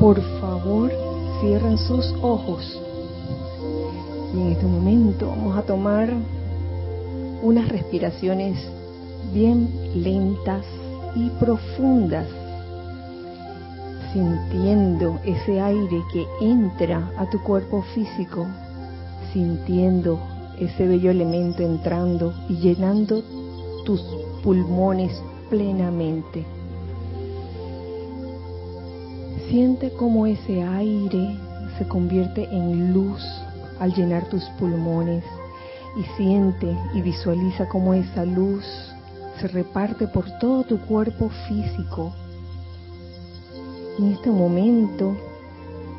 por favor cierren sus ojos. Y en este momento vamos a tomar unas respiraciones bien lentas y profundas, sintiendo ese aire que entra a tu cuerpo físico, sintiendo ese bello elemento entrando y llenando tus pulmones plenamente. Siente cómo ese aire se convierte en luz al llenar tus pulmones y siente y visualiza cómo esa luz se reparte por todo tu cuerpo físico. En este momento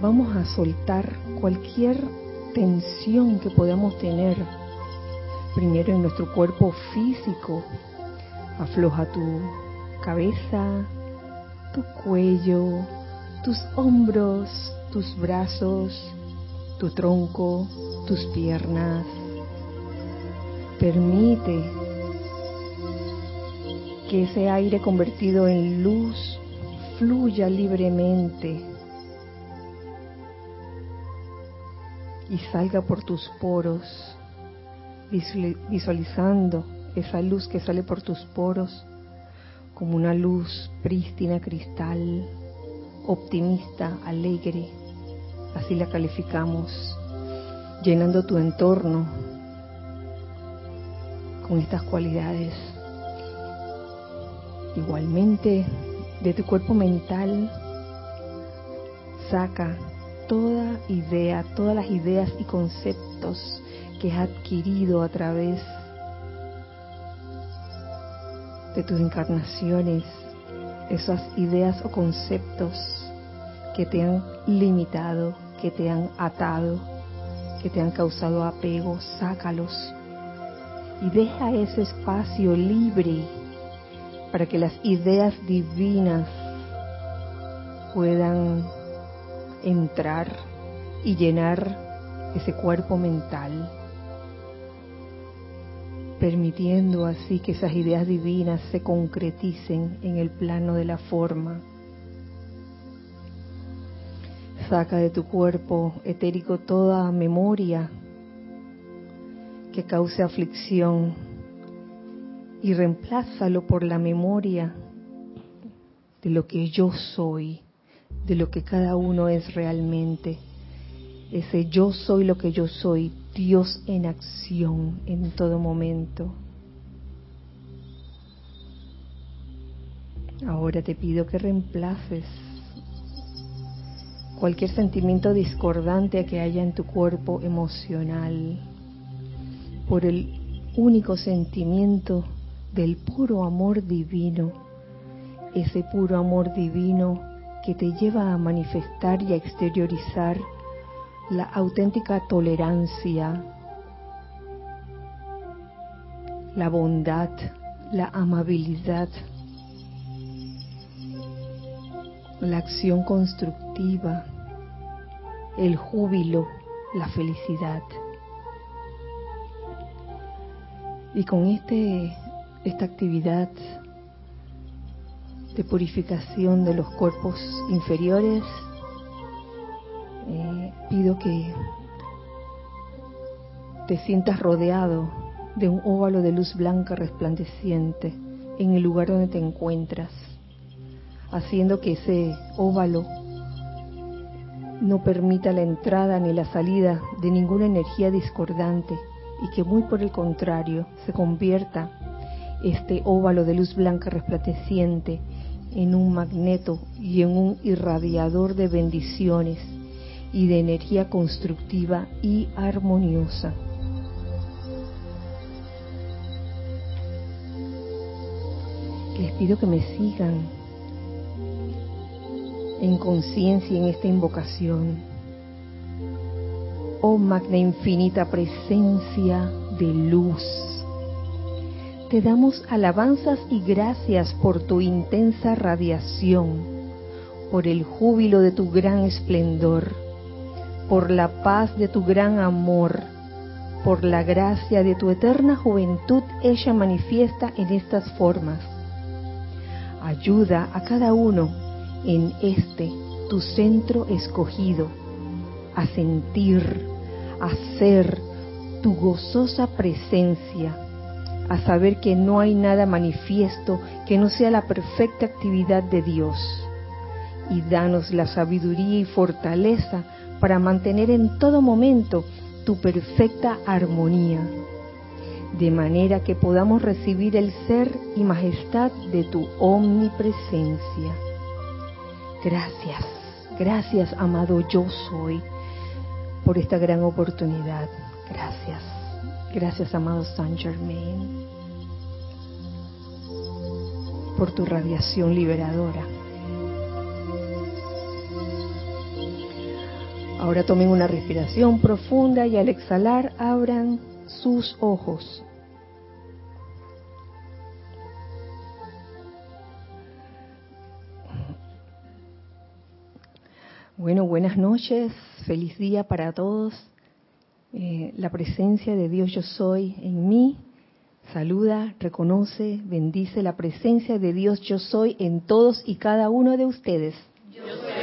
vamos a soltar cualquier tensión que podamos tener. Primero en nuestro cuerpo físico. Afloja tu cabeza, tu cuello, tus hombros, tus brazos, tu tronco, tus piernas. Permite que ese aire convertido en luz fluya libremente y salga por tus poros, visualizando esa luz que sale por tus poros como una luz prístina, cristal, optimista, alegre, así la calificamos, llenando tu entorno con estas cualidades. Igualmente, de tu cuerpo mental, saca toda idea, todas las ideas y conceptos que has adquirido a través de tus encarnaciones, esas ideas o conceptos que te han limitado, que te han atado, que te han causado apego, sácalos y deja ese espacio libre para que las ideas divinas puedan entrar y llenar ese cuerpo mental, permitiendo así que esas ideas divinas se concreticen en el plano de la forma. Saca de tu cuerpo etérico toda memoria que cause aflicción y reemplázalo por la memoria de lo que yo soy, de lo que cada uno es realmente. Ese yo soy lo que yo soy, Dios en acción en todo momento. Ahora te pido que reemplaces cualquier sentimiento discordante que haya en tu cuerpo emocional por el único sentimiento del puro amor divino, ese puro amor divino que te lleva a manifestar y a exteriorizar la auténtica tolerancia, la bondad, la amabilidad, la acción constructiva, el júbilo, la felicidad. Y con este, esta actividad de purificación de los cuerpos inferiores, eh, pido que te sientas rodeado de un óvalo de luz blanca resplandeciente en el lugar donde te encuentras, haciendo que ese óvalo no permita la entrada ni la salida de ninguna energía discordante y que muy por el contrario se convierta este óvalo de luz blanca resplandeciente en un magneto y en un irradiador de bendiciones y de energía constructiva y armoniosa. Les pido que me sigan en conciencia en esta invocación. Oh magna infinita presencia de luz te damos alabanzas y gracias por tu intensa radiación, por el júbilo de tu gran esplendor, por la paz de tu gran amor, por la gracia de tu eterna juventud ella manifiesta en estas formas. Ayuda a cada uno en este tu centro escogido, a sentir, a ser tu gozosa presencia, a saber que no hay nada manifiesto que no sea la perfecta actividad de Dios. Y danos la sabiduría y fortaleza para mantener en todo momento tu perfecta armonía, de manera que podamos recibir el ser y majestad de tu omnipresencia. Gracias, gracias amado yo soy por esta gran oportunidad. Gracias, gracias amado Saint Germain por tu radiación liberadora. Ahora tomen una respiración profunda y al exhalar abran sus ojos. Bueno, buenas noches, feliz día para todos. Eh, la presencia de Dios yo soy en mí. Saluda, reconoce, bendice la presencia de Dios yo soy en todos y cada uno de ustedes. Yo soy.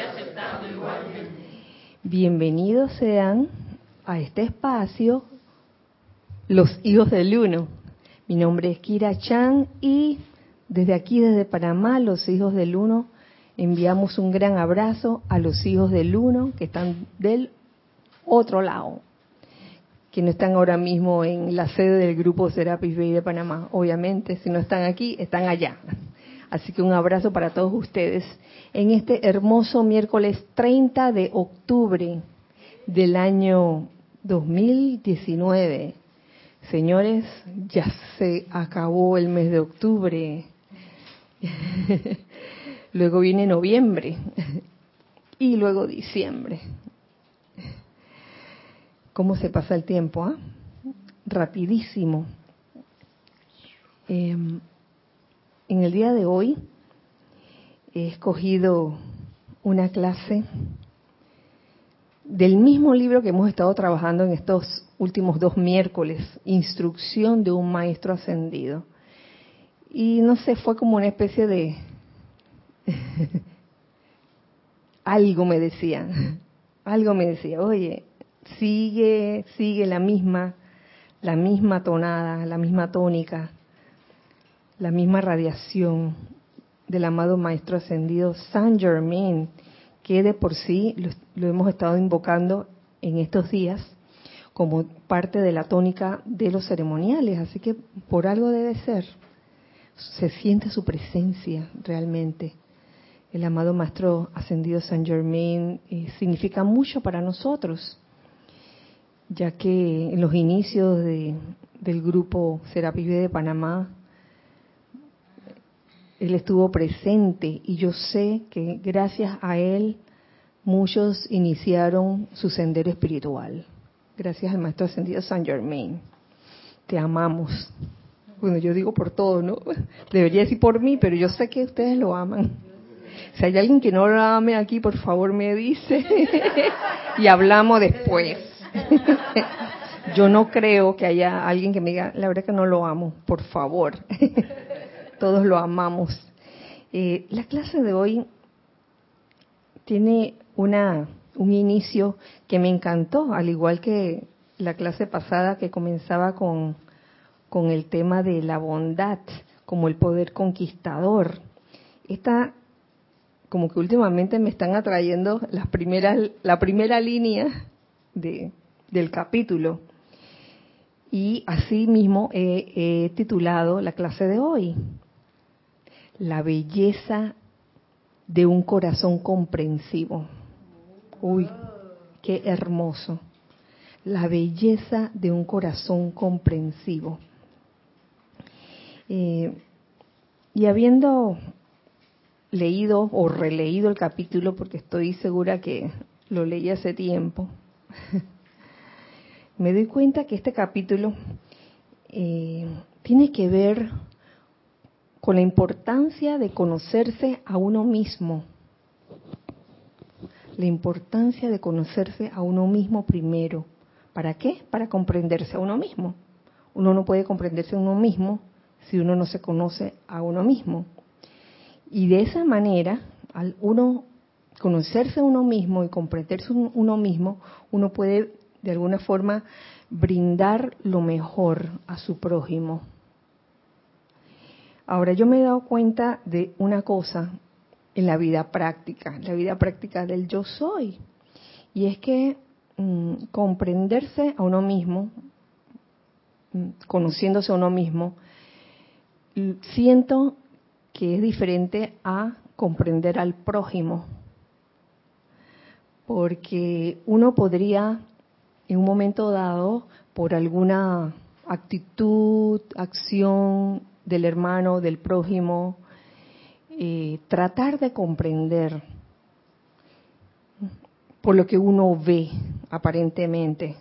Bienvenidos sean a este espacio los hijos del uno. Mi nombre es Kira Chan y desde aquí, desde Panamá, los hijos del uno Enviamos un gran abrazo a los hijos del uno que están del otro lado, que no están ahora mismo en la sede del grupo Serapis Bay de Panamá. Obviamente, si no están aquí, están allá. Así que un abrazo para todos ustedes en este hermoso miércoles 30 de octubre del año 2019. Señores, ya se acabó el mes de octubre. luego viene noviembre y luego diciembre. ¿Cómo se pasa el tiempo? Ah? Rapidísimo. Em, en el día de hoy he escogido una clase del mismo libro que hemos estado trabajando en estos últimos dos miércoles, Instrucción de un Maestro Ascendido. Y no sé, fue como una especie de algo me decía, algo me decía, oye, sigue, sigue la misma, la misma tonada, la misma tónica, la misma radiación del amado Maestro Ascendido Saint Germain, que de por sí lo, hemos estado invocando en estos días como parte de la tónica de los ceremoniales, así que por algo debe ser. Se siente su presencia realmente el amado Maestro Ascendido San Germain eh, significa mucho para nosotros, ya que en los inicios del grupo Serapis de Panamá, él estuvo presente y yo sé que gracias a él muchos iniciaron su sendero espiritual. Gracias al Maestro Ascendido San Germain. Te amamos. Bueno, yo digo por todo, ¿no? Debería decir por mí, pero yo sé que ustedes lo aman. Si hay alguien que no lo ame aquí, por favor me dice y hablamos después. Yo no creo que haya alguien que me diga, la verdad que no lo amo, por favor. Todos lo amamos. Eh, la clase de hoy tiene una, un inicio que me encantó, al igual que la clase pasada que comenzaba con, con el tema de la bondad como el poder conquistador. Esta como que últimamente me están atrayendo las primeras, la primera línea de, del capítulo. Y así mismo he, titulado la clase de hoy, La belleza de un corazón comprensivo. Uy, qué hermoso. La belleza de un corazón comprensivo. Eh, y habiendo leído o releído el capítulo porque estoy segura que lo leí hace tiempo, me doy cuenta que este capítulo eh, tiene que ver con la importancia de conocerse a uno mismo. La importancia de conocerse a uno mismo primero. ¿Para qué? Para comprenderse a uno mismo. Uno no puede comprenderse a uno mismo si uno no se conoce a uno mismo. Y de esa manera, al uno conocerse uno mismo y comprenderse uno mismo, uno puede de alguna forma brindar lo mejor a su prójimo. Ahora yo me he dado cuenta de una cosa en la vida práctica, la vida práctica del yo soy, y es que mm, comprenderse a uno mismo, mm, conociéndose a uno mismo, siento que es diferente a comprender al prójimo. Porque uno podría, en un momento dado, por alguna actitud, acción del hermano, del prójimo, eh, tratar de comprender por lo que uno ve aparentemente,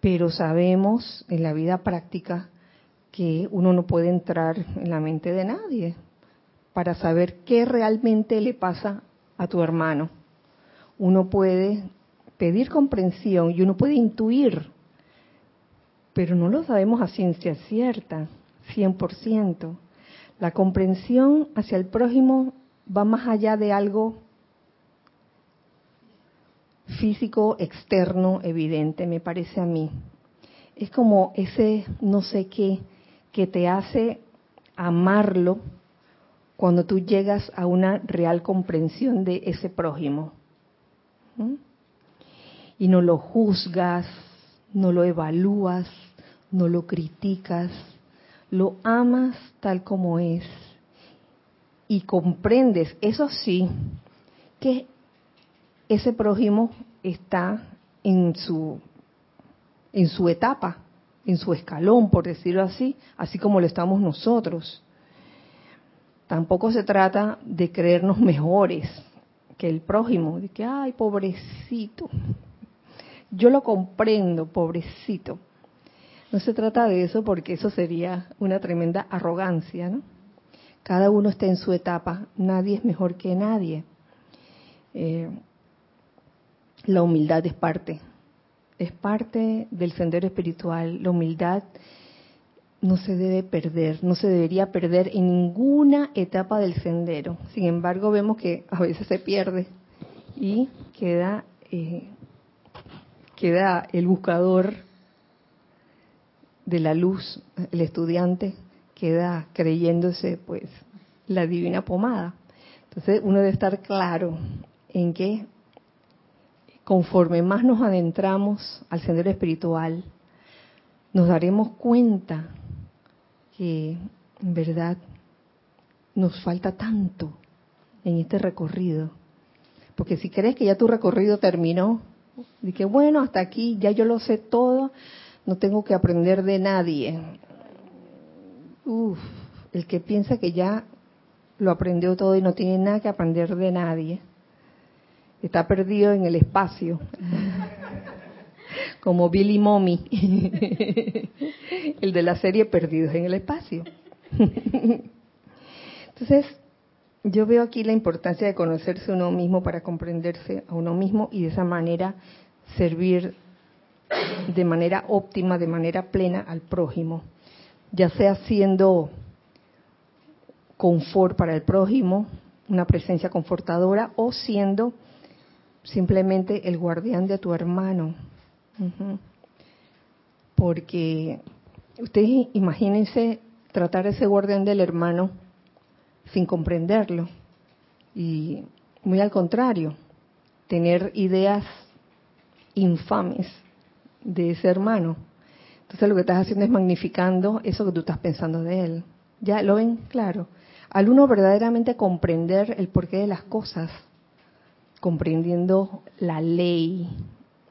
pero sabemos en la vida práctica que uno no puede entrar en la mente de nadie para saber qué realmente le pasa a tu hermano. Uno puede pedir comprensión y uno puede intuir, pero no lo sabemos a ciencia cierta, 100%. La comprensión hacia el prójimo va más allá de algo físico externo evidente, me parece a mí. Es como ese no sé qué que te hace amarlo cuando tú llegas a una real comprensión de ese prójimo. Y no lo juzgas, no lo evalúas, no lo criticas, lo amas tal como es. Y comprendes, eso sí, que ese prójimo está en su, en su etapa, en su escalón, por decirlo así, así como lo estamos nosotros. Tampoco se trata de creernos mejores que el prójimo, de que, ay, pobrecito. Yo lo comprendo, pobrecito. No se trata de eso porque eso sería una tremenda arrogancia, ¿no? Cada uno está en su etapa, nadie es mejor que nadie. Eh, la humildad es parte, es parte del sendero espiritual. La humildad no se debe perder, no se debería perder en ninguna etapa del sendero. Sin embargo, vemos que a veces se pierde y queda, eh, queda el buscador de la luz, el estudiante, queda creyéndose pues la divina pomada. Entonces uno debe estar claro en que conforme más nos adentramos al sendero espiritual, nos daremos cuenta que en verdad nos falta tanto en este recorrido. Porque si crees que ya tu recorrido terminó, y que bueno, hasta aquí ya yo lo sé todo, no tengo que aprender de nadie. Uf, el que piensa que ya lo aprendió todo y no tiene nada que aprender de nadie, está perdido en el espacio. Como Billy Mommy, el de la serie Perdidos en el Espacio. Entonces, yo veo aquí la importancia de conocerse uno mismo para comprenderse a uno mismo y de esa manera servir de manera óptima, de manera plena al prójimo, ya sea siendo confort para el prójimo, una presencia confortadora, o siendo simplemente el guardián de tu hermano. Porque ustedes imagínense tratar ese guardián del hermano sin comprenderlo. Y muy al contrario, tener ideas infames de ese hermano. Entonces lo que estás haciendo es magnificando eso que tú estás pensando de él. ¿Ya lo ven? Claro. Al uno verdaderamente comprender el porqué de las cosas, comprendiendo la ley,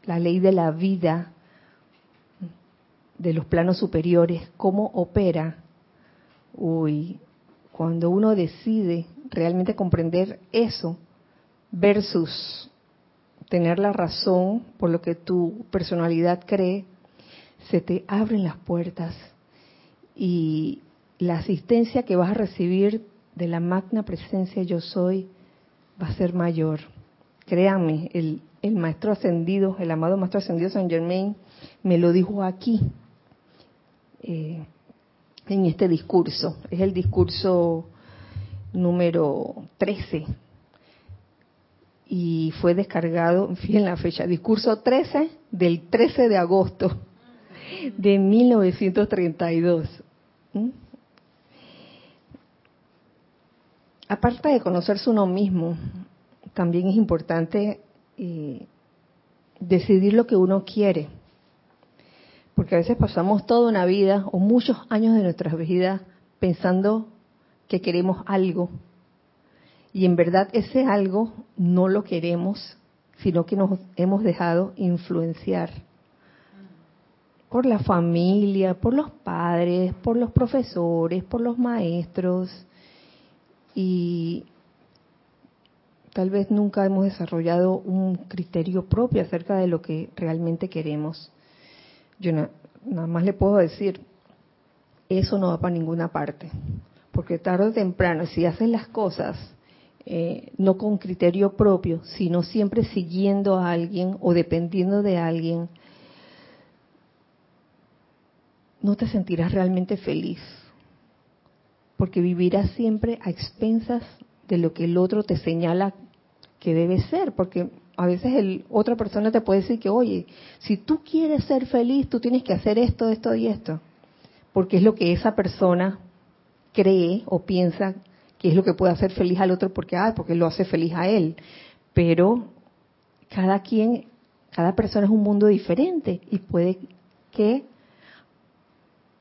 la ley de la vida, de los planos superiores, cómo opera. Uy, cuando uno decide realmente comprender eso versus tener la razón por lo que tu personalidad cree, se te abren las puertas y la asistencia que vas a recibir de la magna presencia yo soy va a ser mayor. Créanme, el, maestro ascendido, el amado maestro ascendido San Germain, me lo dijo aquí, eh, en este discurso. Es el discurso número 13 y fue descargado, fíjense la fecha, discurso 13 del 13 de agosto de 1932. ¿Mm? Aparte de conocerse uno mismo, también es importante eh, decidir lo que uno quiere. Porque a veces pasamos toda una vida o muchos años de nuestras vidas pensando que queremos algo. Y en verdad ese algo no lo queremos, sino que nos hemos dejado influenciar por la familia, por los padres, por los profesores, por los maestros. Y tal vez nunca hemos desarrollado un criterio propio acerca de lo que realmente queremos. Yo nada más le puedo decir, eso no va para ninguna parte, porque tarde o temprano, si haces las cosas eh, no con criterio propio, sino siempre siguiendo a alguien o dependiendo de alguien, no te sentirás realmente feliz, porque vivirás siempre a expensas de lo que el otro te señala que debe ser, porque a veces el, otra persona te puede decir que, oye, si tú quieres ser feliz, tú tienes que hacer esto, esto y esto, porque es lo que esa persona cree o piensa que es lo que puede hacer feliz al otro porque, ah, porque lo hace feliz a él. Pero cada quien, cada persona es un mundo diferente y puede que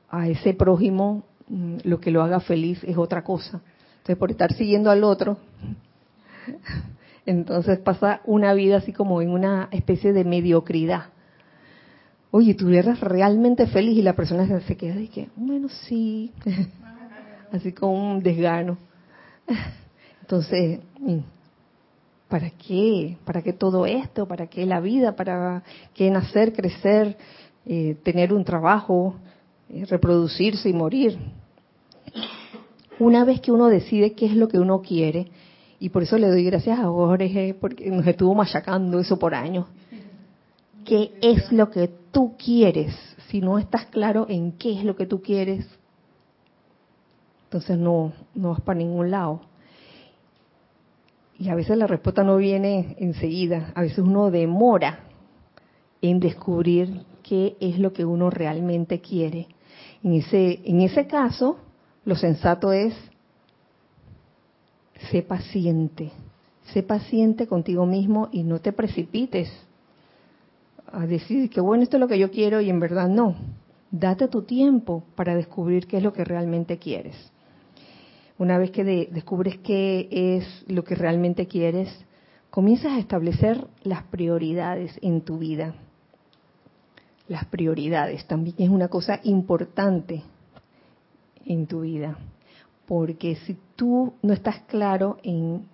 a ese prójimo mm, lo que lo haga feliz es otra cosa. Entonces, por estar siguiendo al otro, entonces pasa una vida así como en una especie de mediocridad. Oye, tú eres realmente feliz y la persona se queda y que, bueno, sí, así como un desgano. Entonces, mm, ¿para qué? ¿Para qué todo esto? ¿Para qué la vida? ¿Para qué nacer, crecer, eh, tener un trabajo, eh, reproducirse y morir? una vez que uno decide qué es lo que uno quiere, y por eso le doy gracias a Jorge, porque nos estuvo machacando eso por años, qué es lo que tú quieres, si no estás claro en qué es lo que tú quieres, entonces no, no vas para ningún lado. Y a veces la respuesta no viene enseguida, a veces uno demora en descubrir qué es lo que uno realmente quiere. En ese, en ese caso, lo sensato es, sé paciente, sé paciente contigo mismo y no te precipites a decir que bueno, esto es lo que yo quiero y en verdad no. Date tu tiempo para descubrir qué es lo que realmente quieres. Una vez que descubres qué es lo que realmente quieres, comienzas a establecer las prioridades en tu vida. Las prioridades también es una cosa importante en tu vida. Porque si tú no estás claro en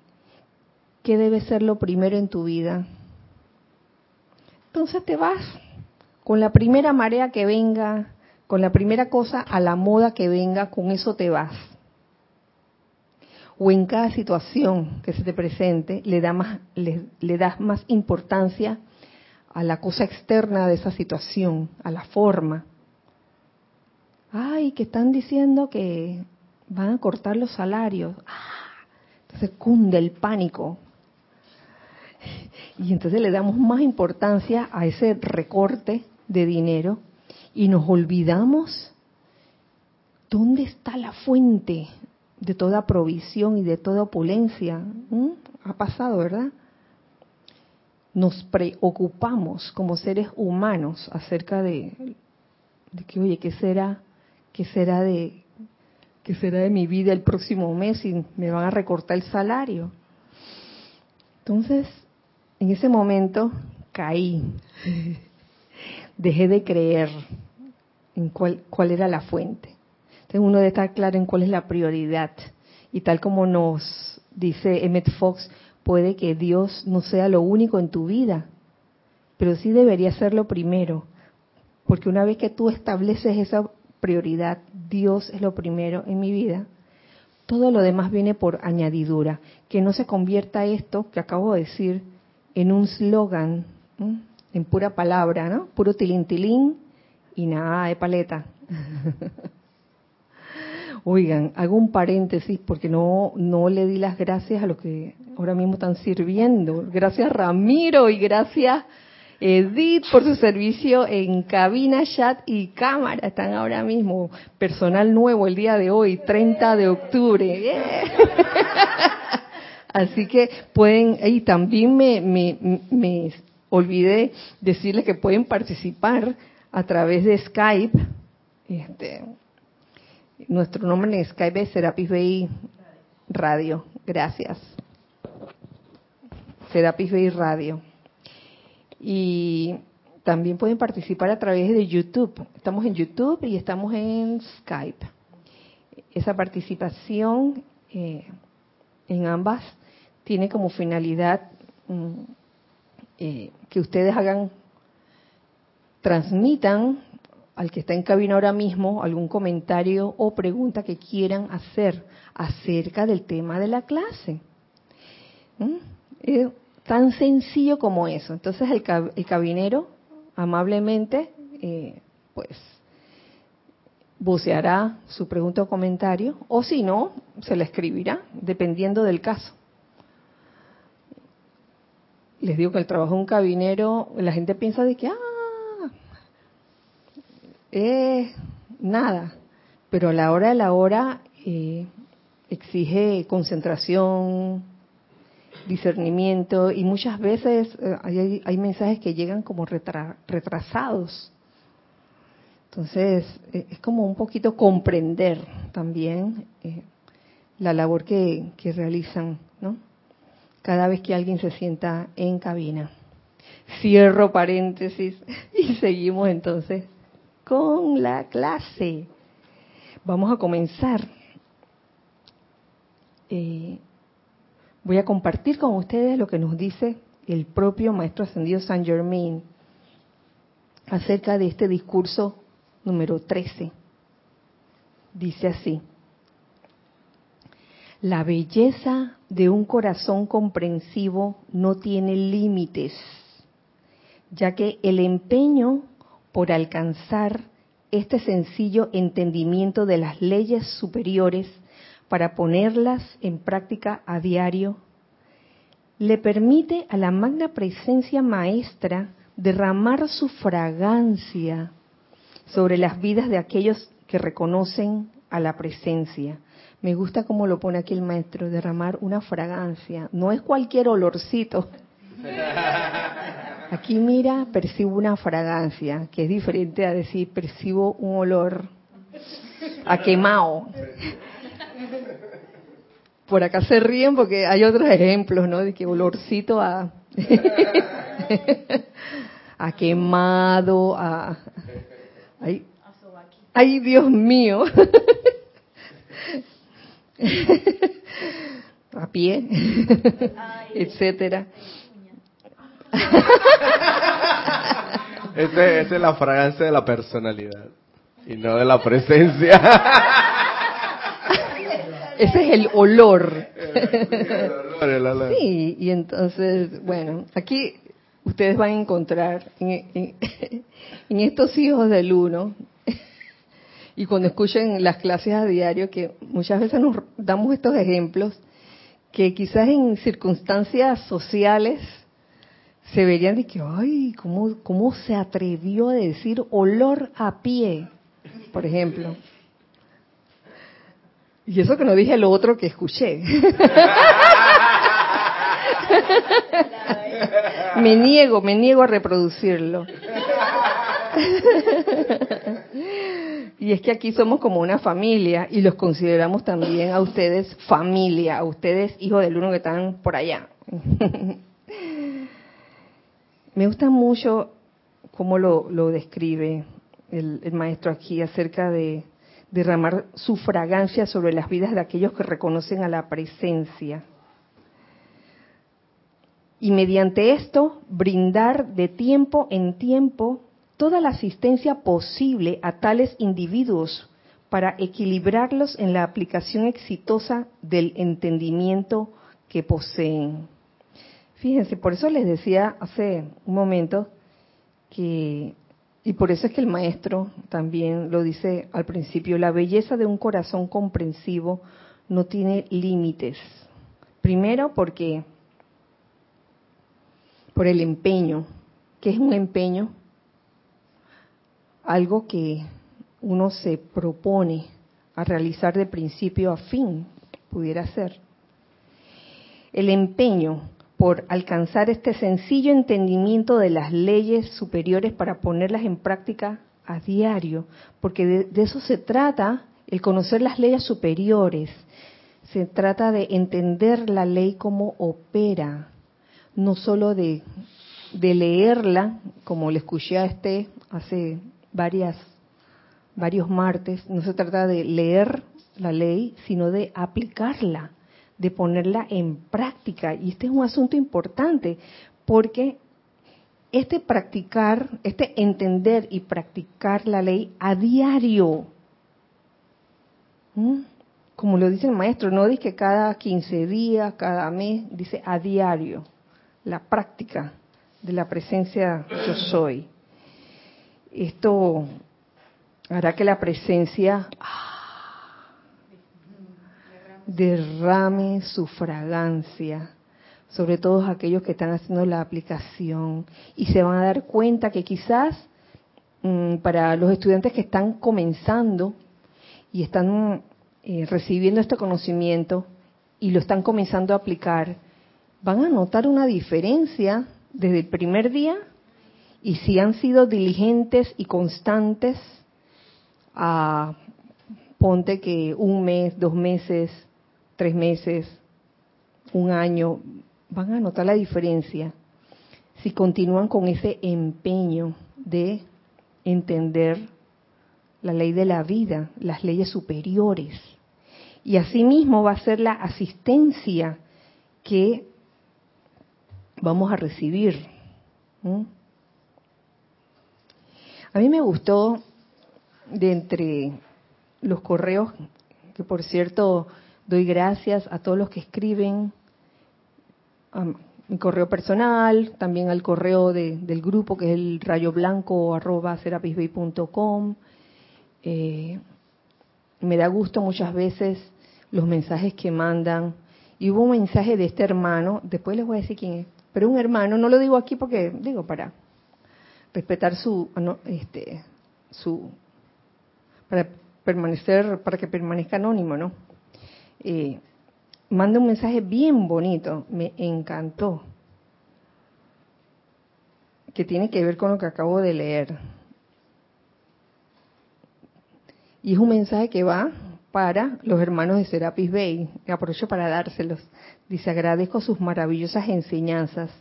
qué debe ser lo primero en tu vida, entonces te vas con la primera marea que venga, con la primera cosa a la moda que venga, con eso te vas. O en cada situación que se te presente, le, da más, le, das más importancia a la cosa externa de esa situación, a la forma, ay, que están diciendo que van a cortar los salarios. Ah, entonces cunde el pánico. Y entonces le damos más importancia a ese recorte de dinero y nos olvidamos dónde está la fuente de toda provisión y de toda opulencia. Ha pasado, ¿verdad? Nos preocupamos como seres humanos acerca de, de que, oye, ¿qué será ¿qué será de qué será de mi vida el próximo mes y me van a recortar el salario? Entonces, en ese momento caí. Dejé de creer en cuál, cuál era la fuente. Entonces uno estar claro en cuál es la prioridad. Y tal como nos dice Emmett Fox, puede que Dios no sea lo único en tu vida, pero sí debería ser lo primero. Porque una vez que tú estableces esa prioridad, Dios es lo primero en mi vida, todo lo demás viene por añadidura. Que no se convierta esto que acabo de decir en un slogan, en pura palabra, ¿no? Puro tilintilín y nada de paleta. Oigan, hago un paréntesis porque no, no le di las gracias a los que ahora mismo están sirviendo. Gracias Ramiro y gracias Edith por su servicio en cabina, chat y cámara. Están ahora mismo. Personal nuevo el día de hoy, 30 de octubre. Así que pueden, y también me, me, me olvidé decirles que pueden participar a través de Skype. Este, nuestro nombre en Skype es Serapis Bay Radio. Gracias. Serapis Bay Radio. Y también pueden participar a través de YouTube. Estamos en YouTube y estamos en Skype. Esa participación eh, en ambas tiene como finalidad mm, eh, que ustedes hagan, transmitan al que está en cabina ahora mismo algún comentario o pregunta que quieran hacer acerca del tema de la clase. ¿Mm? tan sencillo como eso. Entonces el, el cabinero amablemente, eh, pues, voceará su pregunta o comentario, o si no, se la escribirá, dependiendo del caso. Les digo que el trabajo de un cabinero, la gente piensa de que, ah, eh, nada, pero a la hora de la hora eh, exige concentración, discernimiento y muchas veces eh, hay, mensajes que llegan como retrasados. Entonces, eh, es como un poquito comprender también eh, la labor que, que realizan, ¿no? Cada vez que alguien se sienta en cabina. Cierro paréntesis y seguimos entonces con la clase. Vamos a comenzar. Eh, voy a compartir con ustedes lo que nos dice el propio Maestro Ascendido San Germain acerca de este discurso número 13. Dice así, la belleza de un corazón comprensivo no tiene límites, ya que el empeño por alcanzar este sencillo entendimiento de las leyes superiores para ponerlas en práctica a diario, le permite a la magna presencia maestra derramar su fragancia sobre las vidas de aquellos que reconocen a la presencia. Me gusta cómo lo pone aquí el maestro, derramar una fragancia. No es cualquier olorcito. Aquí mira, percibo una fragancia, que es diferente a decir percibo un olor a quemado. Por acá se ríen porque hay otros ejemplos, ¿no? De que olorcito a, a quemado, a... Ay, ay, Dios mío. a pie, etcétera. Esa es la fragancia de la personalidad y no de la presencia. Ese es el olor. Sí, y entonces, bueno, aquí ustedes van a encontrar en, estos hijos del uno, y cuando escuchen las clases a diario, que muchas veces nos damos estos ejemplos, que quizás en circunstancias sociales se verían de que, ay, ¿cómo, cómo se atrevió a decir olor a pie? Por ejemplo. Y eso que no dije lo otro que escuché. me niego, me niego a reproducirlo. y es que aquí somos como una familia y los consideramos también a ustedes familia, a ustedes hijos del uno que están por allá. me gusta mucho cómo lo, describe el maestro aquí acerca de derramar su fragancia sobre las vidas de aquellos que reconocen a la presencia. Y mediante esto, brindar de tiempo en tiempo toda la asistencia posible a tales individuos para equilibrarlos en la aplicación exitosa del entendimiento que poseen. Fíjense, por eso les decía hace un momento que y por eso es que el maestro también lo dice al principio, la belleza de un corazón comprensivo no tiene límites. Primero porque por el empeño. ¿Qué es un empeño? Algo que uno se propone a realizar de principio a fin, pudiera ser. El empeño por alcanzar este sencillo entendimiento de las leyes superiores para ponerlas en práctica a diario, porque de, eso se trata el conocer las leyes superiores, se trata de entender la ley como opera, no solo de, de leerla, como le escuché a este hace varias, varios martes, no se trata de leer la ley, sino de aplicarla de ponerla en práctica. Y este es un asunto importante porque este practicar, este entender y practicar la ley a diario, como lo dice el maestro, no dice que cada 15 días, cada mes, dice a diario, la práctica de la presencia yo soy. Esto hará que la presencia derrame su fragancia sobre todos aquellos que están haciendo la aplicación y se van a dar cuenta que quizás mm, para los estudiantes que están comenzando y están eh, recibiendo este conocimiento y lo están comenzando a aplicar, van a notar una diferencia desde el primer día y si han sido diligentes y constantes a ponte que un mes, dos meses, tres meses, un año, van a notar la diferencia si continúan con ese empeño de entender la ley de la vida, las leyes superiores. Y asimismo va a ser la asistencia que vamos a recibir. A mí me gustó de entre los correos, que por cierto Doy gracias a todos los que escriben a mi correo personal, también al correo del grupo que es el rayo blanco arroba eh, me da gusto muchas veces los mensajes que mandan. Y hubo un mensaje de este hermano, después les voy a decir quién es, pero un hermano, no lo digo aquí porque, digo, para respetar su, este, su, para permanecer, para que permanezca anónimo, ¿no? Eh, manda un mensaje bien bonito, me encantó, que tiene que ver con lo que acabo de leer. Y es un mensaje que va para los hermanos de Serapis Bay. Aprovecho para dárselos. Dice, agradezco sus maravillosas enseñanzas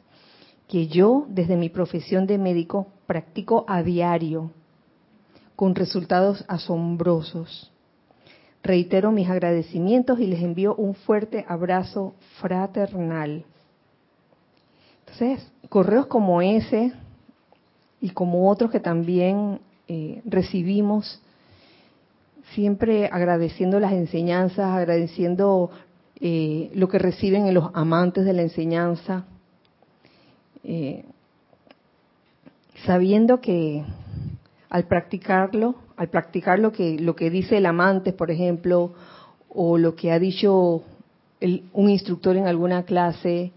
que yo, desde mi profesión de médico, practico a diario, con resultados asombrosos. Reitero mis agradecimientos y les envío un fuerte abrazo fraternal. Entonces, correos como ese y como otros que también eh, recibimos, siempre agradeciendo las enseñanzas, agradeciendo eh, lo que reciben en los amantes de la enseñanza, eh, sabiendo que al practicarlo, al practicar lo que, lo que dice el amante, por ejemplo, o lo que ha dicho un instructor en alguna clase,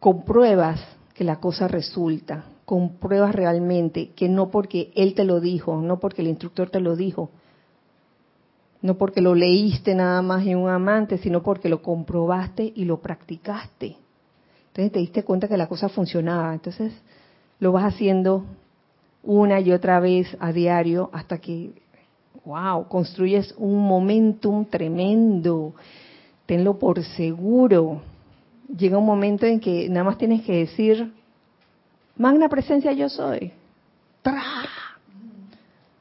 compruebas que la cosa resulta, compruebas realmente que no porque él te lo dijo, no porque el instructor te lo dijo, no porque lo leíste nada más en un amante, sino porque lo comprobaste y lo practicaste. Entonces te diste cuenta que la cosa funcionaba. Entonces lo vas haciendo una y otra vez a diario hasta que, wow, construyes un momentum tremendo. Tenlo por seguro. Llega un momento en que nada más tienes que decir, magna presencia yo soy. ¡Tra!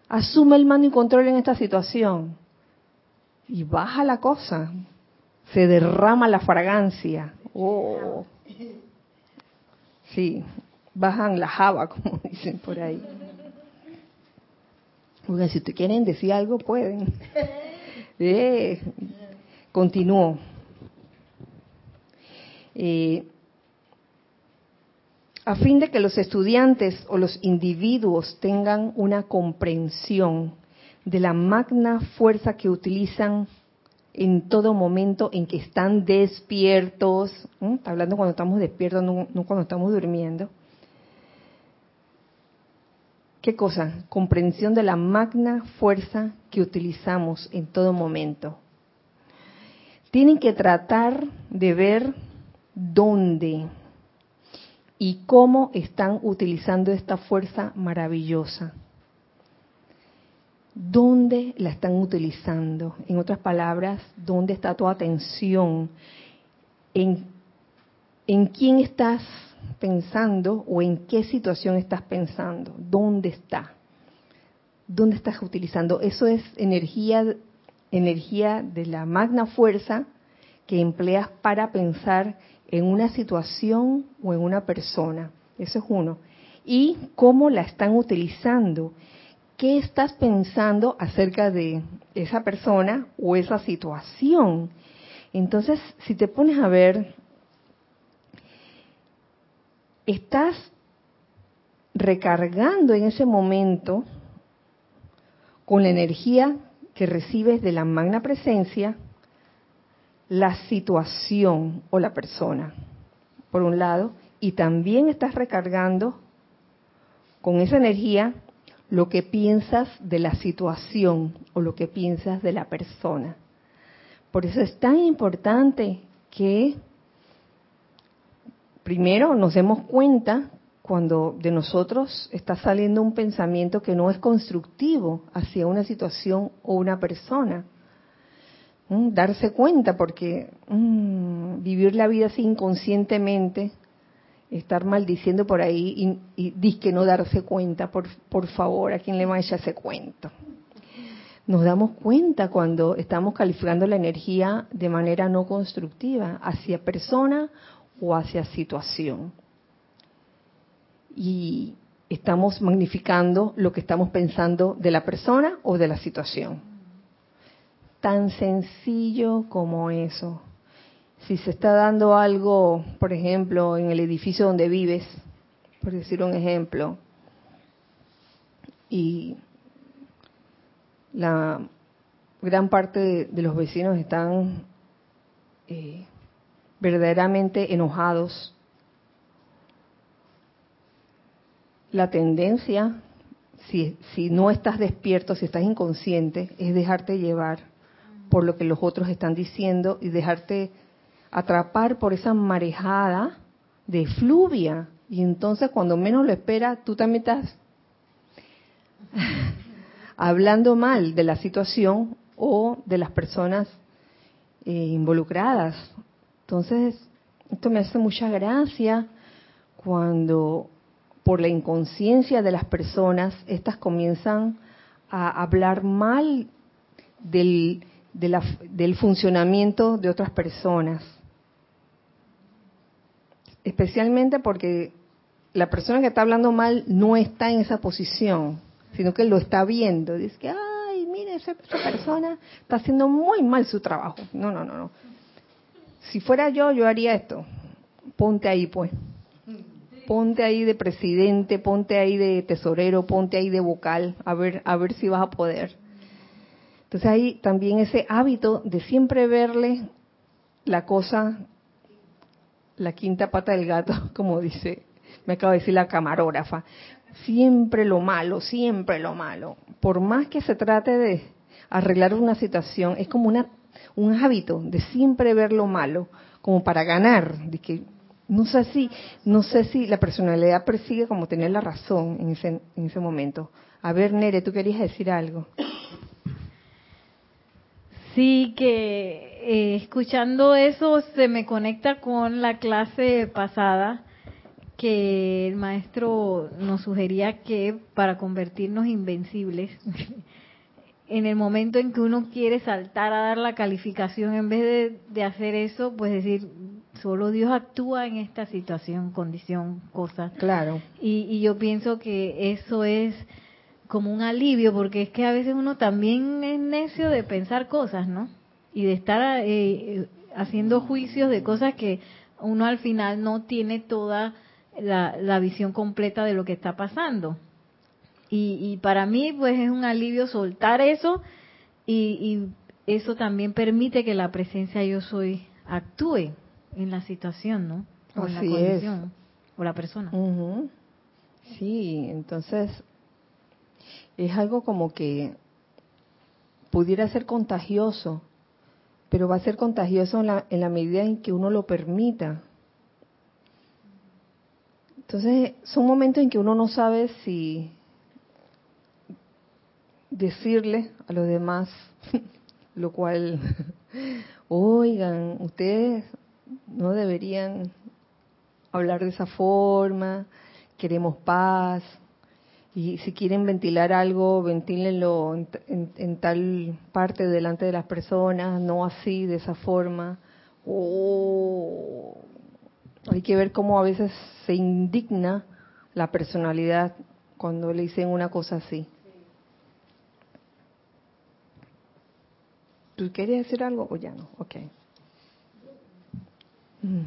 Asume el mando y control en esta situación. Y baja la cosa. Se derrama la fragancia. Oh. Sí, bajan la java, como dicen por ahí. Si ustedes quieren decir algo, pueden. Eh, continúo. Eh, a fin de que los estudiantes o los individuos tengan una comprensión de la magna fuerza que utilizan en todo momento en que están despiertos, hablando cuando estamos despiertos, no, cuando estamos durmiendo. ¿Qué cosa? Comprensión de la magna fuerza que utilizamos en todo momento. Tienen que tratar de ver dónde y cómo están utilizando esta fuerza maravillosa. ¿Dónde la están utilizando? En otras palabras, ¿dónde está tu atención? ¿En, en quién estás pensando o en qué situación estás pensando? ¿Dónde está? ¿Dónde estás utilizando? Eso es energía, energía de la magna fuerza que empleas para pensar en una situación o en una persona. Eso es uno. Y cómo la están utilizando. ¿Qué estás pensando acerca de esa persona o esa situación? Entonces, si te pones a ver, estás recargando en ese momento con la energía que recibes de la magna presencia la situación o la persona, por un lado, y también estás recargando con esa energía lo que piensas de la situación o lo que piensas de la persona. Por eso es tan importante que primero nos demos cuenta cuando de nosotros está saliendo un pensamiento que no es constructivo hacia una situación o una persona. Mm, darse cuenta, porque mm, vivir la vida así inconscientemente, estar maldiciendo por ahí y, y que no darse cuenta, por, por favor, a quien le vaya ese cuento. Nos damos cuenta cuando estamos calificando la energía de manera no constructiva hacia persona o hacia situación. Y estamos magnificando lo que estamos pensando de la persona o de la situación tan sencillo como eso. Si se está dando algo, por ejemplo, en el edificio donde vives, por decir un ejemplo, y la gran parte de, los vecinos están eh, verdaderamente enojados, la tendencia, si, si no estás despierto, si estás inconsciente, es dejarte llevar por lo que los otros están diciendo y dejarte atrapar por esa marejada de fluvia. Y entonces cuando menos lo esperas, tú también estás hablando mal de la situación o de las personas eh, involucradas. Entonces, esto me hace mucha gracia cuando por la inconsciencia de las personas, estas comienzan a hablar mal del, del funcionamiento de otras personas. Especialmente porque la persona que está hablando mal no está en esa posición, sino que lo está viendo. Dice que, ay, mire, esa, persona está haciendo muy mal su trabajo. No, no, no, no. Si fuera yo, yo haría esto. Ponte ahí, pues. Ponte ahí de presidente, ponte ahí de tesorero, ponte ahí de vocal, a ver, a ver si vas a poder. Entonces hay también ese hábito de siempre verle la cosa, la quinta pata del gato, como dice, me acaba de decir la camarógrafa, siempre lo malo, siempre lo malo. Por más que se trate de arreglar una situación, es como una, un hábito de siempre ver lo malo, como para ganar, de que no sé si, no sé si la personalidad persigue como tener la razón en ese, en ese momento. A ver, Nere, tú querías decir algo. Sí, que eh, escuchando eso se me conecta con la clase pasada que el maestro nos sugería que para convertirnos invencibles, en el momento en que uno quiere saltar a dar la calificación, en vez de, hacer eso, pues decir, solo Dios actúa en esta situación, condición, cosa. Claro. Y, y yo pienso que eso es como un alivio, porque es que a veces uno también es necio de pensar cosas, ¿no? Y de estar eh, haciendo juicios de cosas que uno al final no tiene toda la, la visión completa de lo que está pasando. Y, y, para mí, pues es un alivio soltar eso y, y, eso también permite que la presencia yo soy actúe en la situación, ¿no? O en la condición, o la persona. Sí, entonces es algo como que pudiera ser contagioso, pero va a ser contagioso en la, en la medida en que uno lo permita. Entonces, son momentos en que uno no sabe si decirle a los demás, lo cual, oigan, ustedes no deberían hablar de esa forma, queremos paz, y si quieren ventilar algo, ventílenlo en, tal parte delante de las personas, no así, de esa forma. hay que ver cómo a veces se indigna la personalidad cuando le dicen una cosa así. ¿Tú querías decir algo o ya no? Ok. Mm.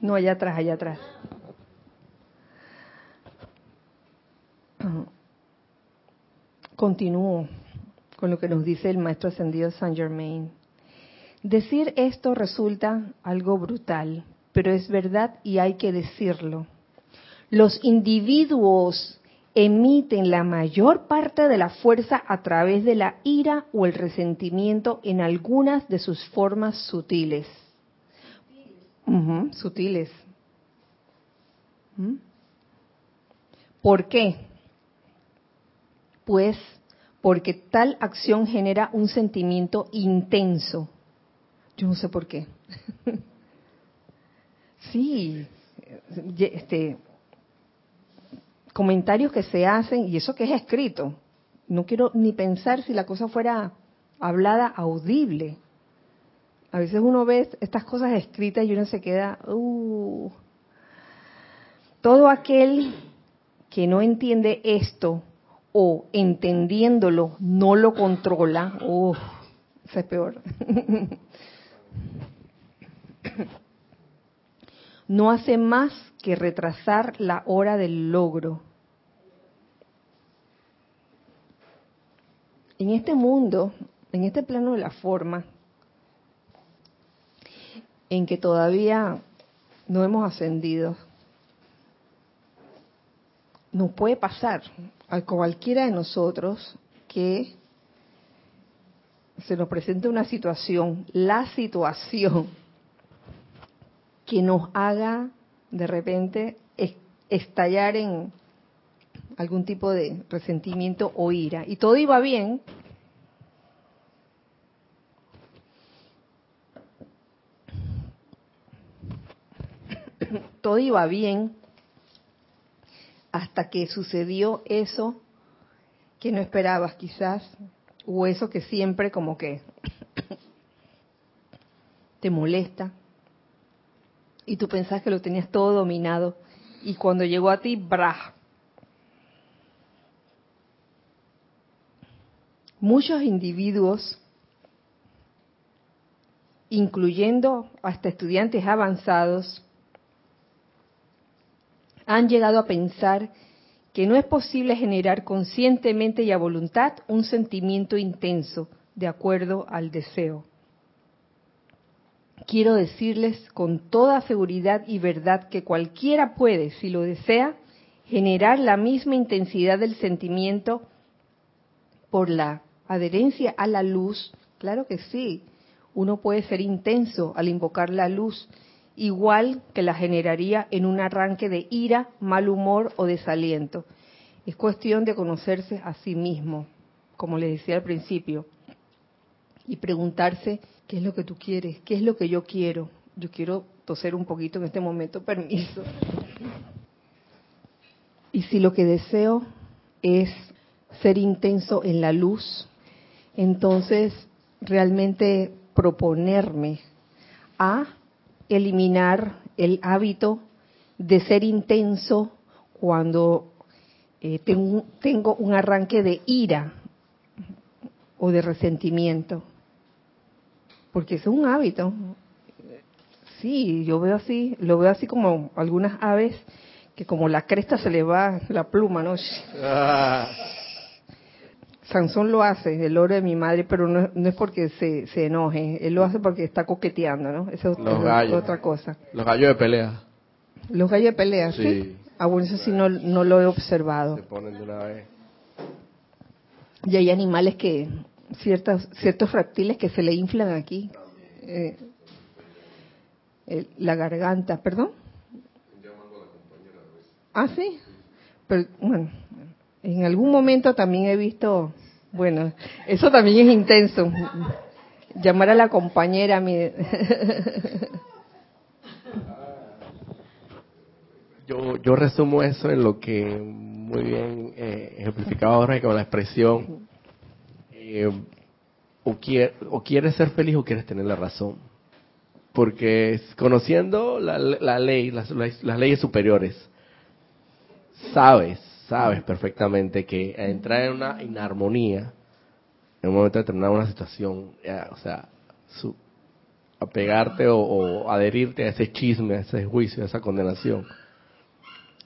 No, allá atrás, allá atrás. Continúo con lo que nos dice el maestro ascendido Saint Germain. Decir esto resulta algo brutal, pero es verdad y hay que decirlo. Los individuos emiten la mayor parte de la fuerza a través de la ira o el resentimiento en algunas de sus formas sutiles. sutiles. ¿Mm? ¿Por qué? Pues porque tal acción genera un sentimiento intenso. Yo no sé por qué. sí, este, comentarios que se hacen y eso que es escrito. No quiero ni pensar si la cosa fuera hablada audible. A veces uno ve estas cosas escritas y uno se queda, uh. todo aquel que no entiende esto o entendiéndolo no lo controla, uff, es peor. no hace más que retrasar la hora del logro. En este mundo, en este plano de la forma, en que todavía no hemos ascendido, nos puede pasar a cualquiera de nosotros que se nos presente una situación, la situación que nos haga de repente estallar en algún tipo de resentimiento o ira. Y todo iba bien. Todo iba bien hasta que sucedió eso que no esperabas quizás, o eso que siempre como que te molesta, y tú pensás que lo tenías todo dominado, y cuando llegó a ti, ¡brah! Muchos individuos, incluyendo hasta estudiantes avanzados, han llegado a pensar que no es posible generar conscientemente y a voluntad un sentimiento intenso de acuerdo al deseo. Quiero decirles con toda seguridad y verdad que cualquiera puede, si lo desea, generar la misma intensidad del sentimiento por la adherencia a la luz. Claro que sí, uno puede ser intenso al invocar la luz igual que la generaría en un arranque de ira, mal humor o desaliento. Es cuestión de conocerse a sí mismo, como les decía al principio, y preguntarse qué es lo que tú quieres, qué es lo que yo quiero. Yo quiero toser un poquito en este momento, permiso. Y si lo que deseo es ser intenso en la luz, entonces realmente proponerme a eliminar el hábito de ser intenso cuando eh, tengo, un arranque de ira o de resentimiento. Porque es un hábito. Sí, yo veo así, lo veo así como algunas aves que como la cresta se le va la pluma, ¿no? Ah, Sansón lo hace, el oro de mi madre, pero no, no es porque se, se enoje, él lo hace porque está coqueteando, ¿no? Esa es gallos. otra cosa. los gallos de pelea Los gallos de pelea, ¿sí? Sí. Ah, bueno, eso sí no, no lo he observado. se ponen de una vez. Y hay animales que, ciertas, ciertos reptiles que se le inflan aquí. eh, el- la garganta, ¿perdón? Ah, sí. Pero, bueno, en algún momento también he visto, bueno, eso también es intenso. Llamar a la compañera, mi, Yo, yo resumo eso en lo que muy bien eh, ejemplificaba ahora con la expresión eh, o, quier- o quieres ser feliz o quieres tener la razón. Porque conociendo la, la ley, las leyes superiores, sabes, sabes perfectamente que entrar en una inarmonía, en un momento determinado, una situación, ya, o sea, apegarte o, adherirte a ese chisme, a ese juicio, a esa condenación,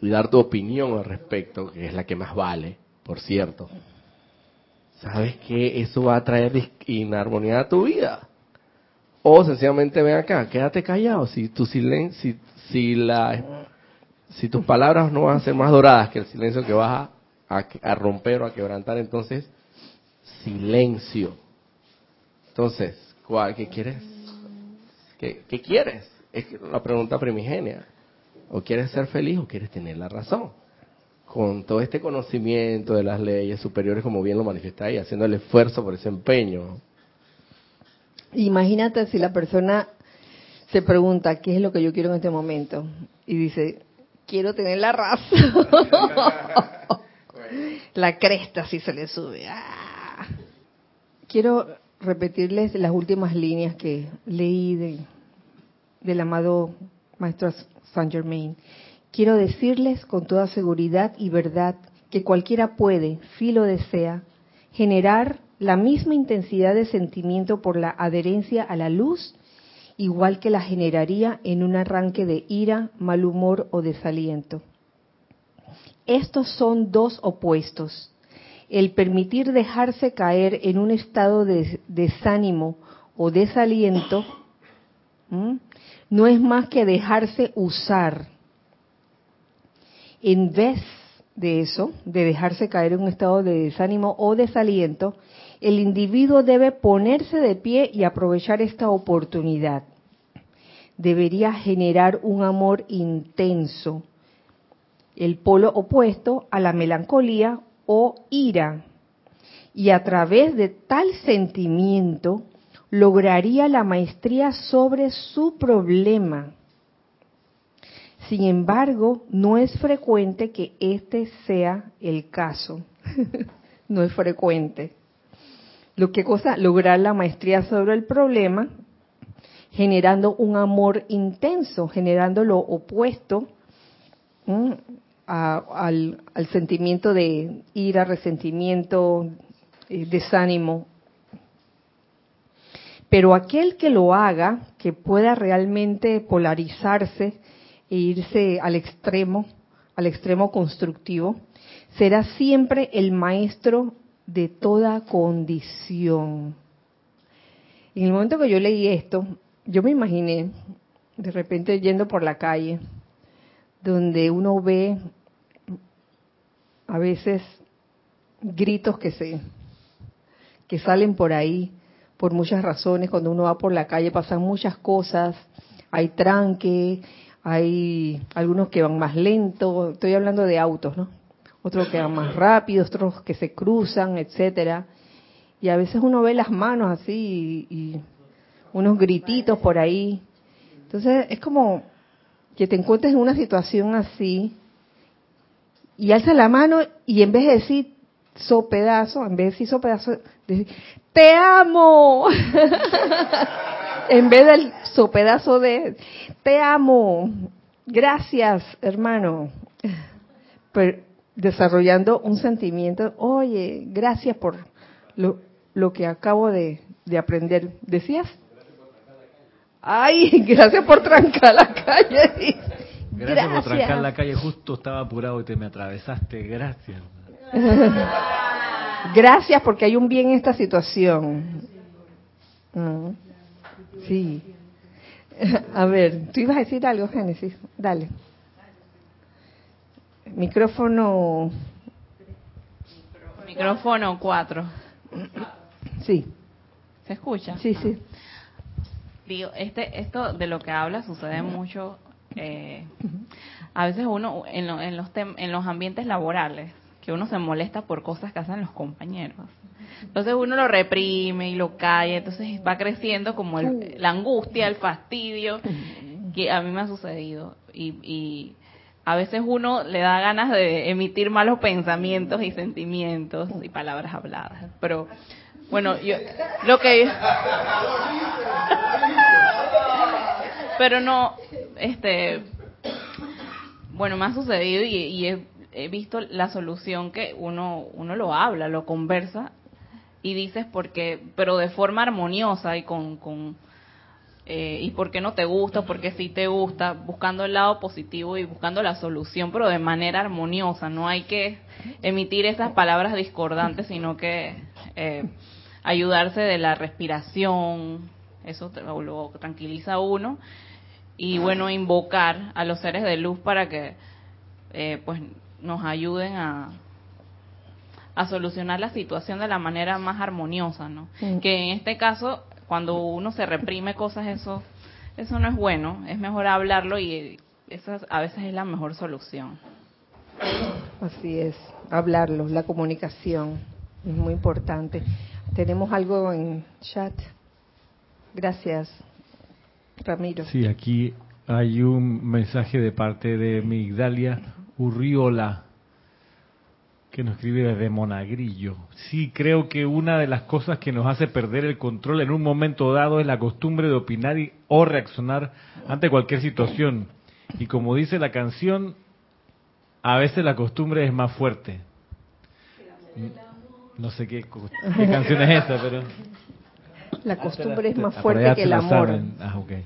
y dar tu opinión al respecto, que es la que más vale, por cierto, sabes que eso va a traer inarmonía a tu vida. O sencillamente ven acá, quédate callado. Si tu silencio, si, si la, si tus palabras no van a ser más doradas que el silencio que vas a, romper o a quebrantar, entonces silencio. Entonces, ¿cuál, ¿qué quieres? ¿Qué, quieres? Es la pregunta primigenia. ¿O quieres ser feliz o quieres tener la razón? Con todo este conocimiento de las leyes superiores, como bien lo manifiesta ahí, haciendo el esfuerzo por ese empeño. Imagínate si la persona se pregunta qué es lo que yo quiero en este momento y dice, quiero tener la razón. la cresta si se le sube. ¡Ah! Quiero repetirles las últimas líneas que leí de, del amado Maestro Saint Germain. Quiero decirles con toda seguridad y verdad que cualquiera puede, si lo desea, generar la misma intensidad de sentimiento por la adherencia a la luz, igual que la generaría en un arranque de ira, mal humor o desaliento. Estos son dos opuestos. El permitir dejarse caer en un estado de desánimo o desaliento no es más que dejarse usar. En vez de eso, de dejarse caer en un estado de desánimo o desaliento, el individuo debe ponerse de pie y aprovechar esta oportunidad. Debería generar un amor intenso, el polo opuesto a la melancolía o ira, y a través de tal sentimiento lograría la maestría sobre su problema. Sin embargo, no es frecuente que este sea el caso. no es frecuente. Lo que cosa, lograr la maestría sobre el problema, generando un amor intenso, generando lo opuesto al sentimiento de ira, resentimiento, eh, desánimo. Pero aquel que lo haga, que pueda realmente polarizarse e irse al extremo, al extremo constructivo, será siempre el maestro de toda condición. En el momento que yo leí esto, yo me imaginé de repente yendo por la calle, donde uno ve a veces gritos que se que salen por ahí por muchas razones. Cuando uno va por la calle pasan muchas cosas. Hay tranque hay algunos que van más lento. Estoy hablando de autos no otros que van más rápido otros que se cruzan etcétera y a veces uno ve las manos así y, y unos grititos por ahí entonces es como que te encuentres en una situación así y alza la mano y en vez de decir so pedazo, en vez de decir so pedazo, decir te amo. en vez del so pedazo de te amo. Gracias, hermano. Pero desarrollando un sentimiento, oye, gracias por lo, lo que acabo de, de aprender. ¿Decías? Ay, gracias por trancar la calle. Gracias, por trancar la calle, justo estaba apurado y te me atravesaste. Gracias. Gracias porque hay un bien en esta situación. Mm. Sí. A ver, tú ibas a decir algo, Génesis. Dale. Micrófono. Micrófono 4. Sí. ¿Se escucha? Sí, sí. Digo, este, esto de lo que habla sucede mucho. Eh, a veces uno, en, en, los en los ambientes laborales, que uno se molesta por cosas que hacen los compañeros. Entonces uno lo reprime y lo calla, entonces va creciendo como la angustia, el fastidio, que a mí me ha sucedido. Y, y a veces uno le da ganas de emitir malos pensamientos y sentimientos y palabras habladas. Pero bueno, yo lo que pero no este bueno, me ha sucedido y, he, he, visto la solución que uno uno lo habla, lo conversa y dices porque pero de forma armoniosa y con, con eh, y por qué no te gusta, porque sí te gusta, buscando el lado positivo y buscando la solución, pero de manera armoniosa. No hay que emitir esas palabras discordantes, sino que eh, ayudarse de la respiración, eso lo tranquiliza a uno, y bueno, invocar a los seres de luz para que eh, pues nos ayuden a, a solucionar la situación de la manera más armoniosa, ¿no? Que en este caso cuando uno se reprime cosas, eso, eso no es bueno. Es mejor hablarlo y esa a veces es la mejor solución. Así es, hablarlo, la comunicación es muy importante. Tenemos algo en chat. Gracias, Ramiro. Sí, aquí hay un mensaje de parte de Migdalia Urriola que nos escribe desde Monagrillo. Sí, creo que una de las cosas que nos hace perder el control en un momento dado es la costumbre de opinar y, o reaccionar ante cualquier situación. Y como dice la canción, a veces la costumbre es más fuerte. No sé qué, canción es esa, pero... La costumbre es más fuerte que el amor. Ah, okay.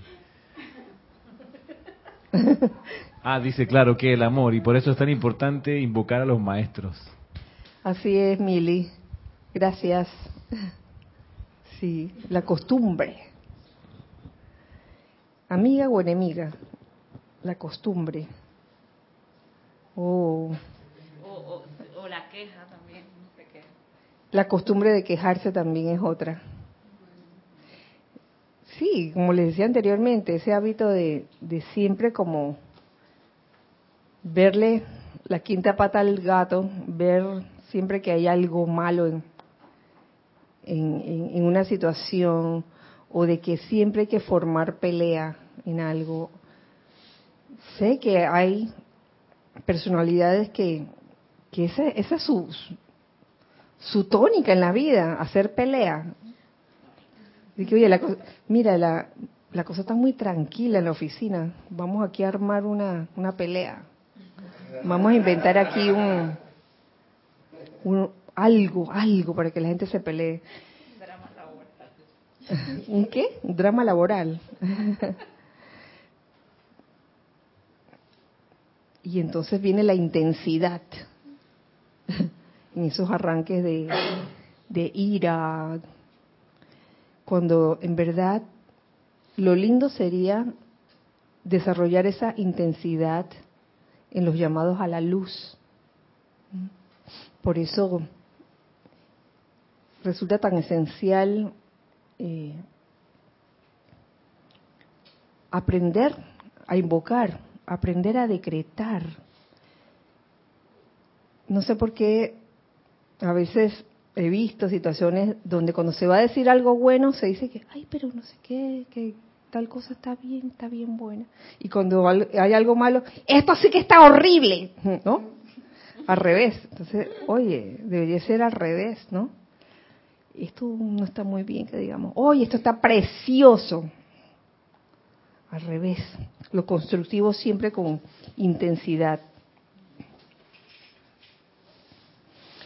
ah, dice claro que el amor, y por eso es tan importante invocar a los maestros. Así es, Mili. Gracias. Sí, la costumbre. Amiga o enemiga, la costumbre. Oh. O, o, la queja también, no sé qué. La costumbre de quejarse también es otra. Sí, como les decía anteriormente, ese hábito de, de siempre como verle la quinta pata al gato, ver siempre que hay algo malo en, en, una situación o de que siempre hay que formar pelea en algo. Sé que hay personalidades que, que esa, esa es su, su tónica en la vida, hacer pelea. Y que, oye, mira, la, la cosa está muy tranquila en la oficina, vamos aquí a armar una, una pelea. Vamos a inventar aquí un, algo, algo para que la gente se pelee. Drama laboral. ¿Un qué? Drama laboral. y entonces viene la intensidad en esos arranques de, de ira, cuando en verdad lo lindo sería desarrollar esa intensidad en los llamados a la luz, por eso resulta tan esencial eh, aprender a invocar, aprender a decretar. No sé por qué a veces he visto situaciones donde cuando se va a decir algo bueno se dice que, ay, pero no sé qué, que tal cosa está bien, está bien buena. Y cuando hay algo malo, esto sí que está horrible, ¿no? Al revés. Entonces, oye, debería ser al revés, ¿no? Esto no está muy bien, que digamos, oye, esto está precioso. Al revés, lo constructivo siempre con intensidad.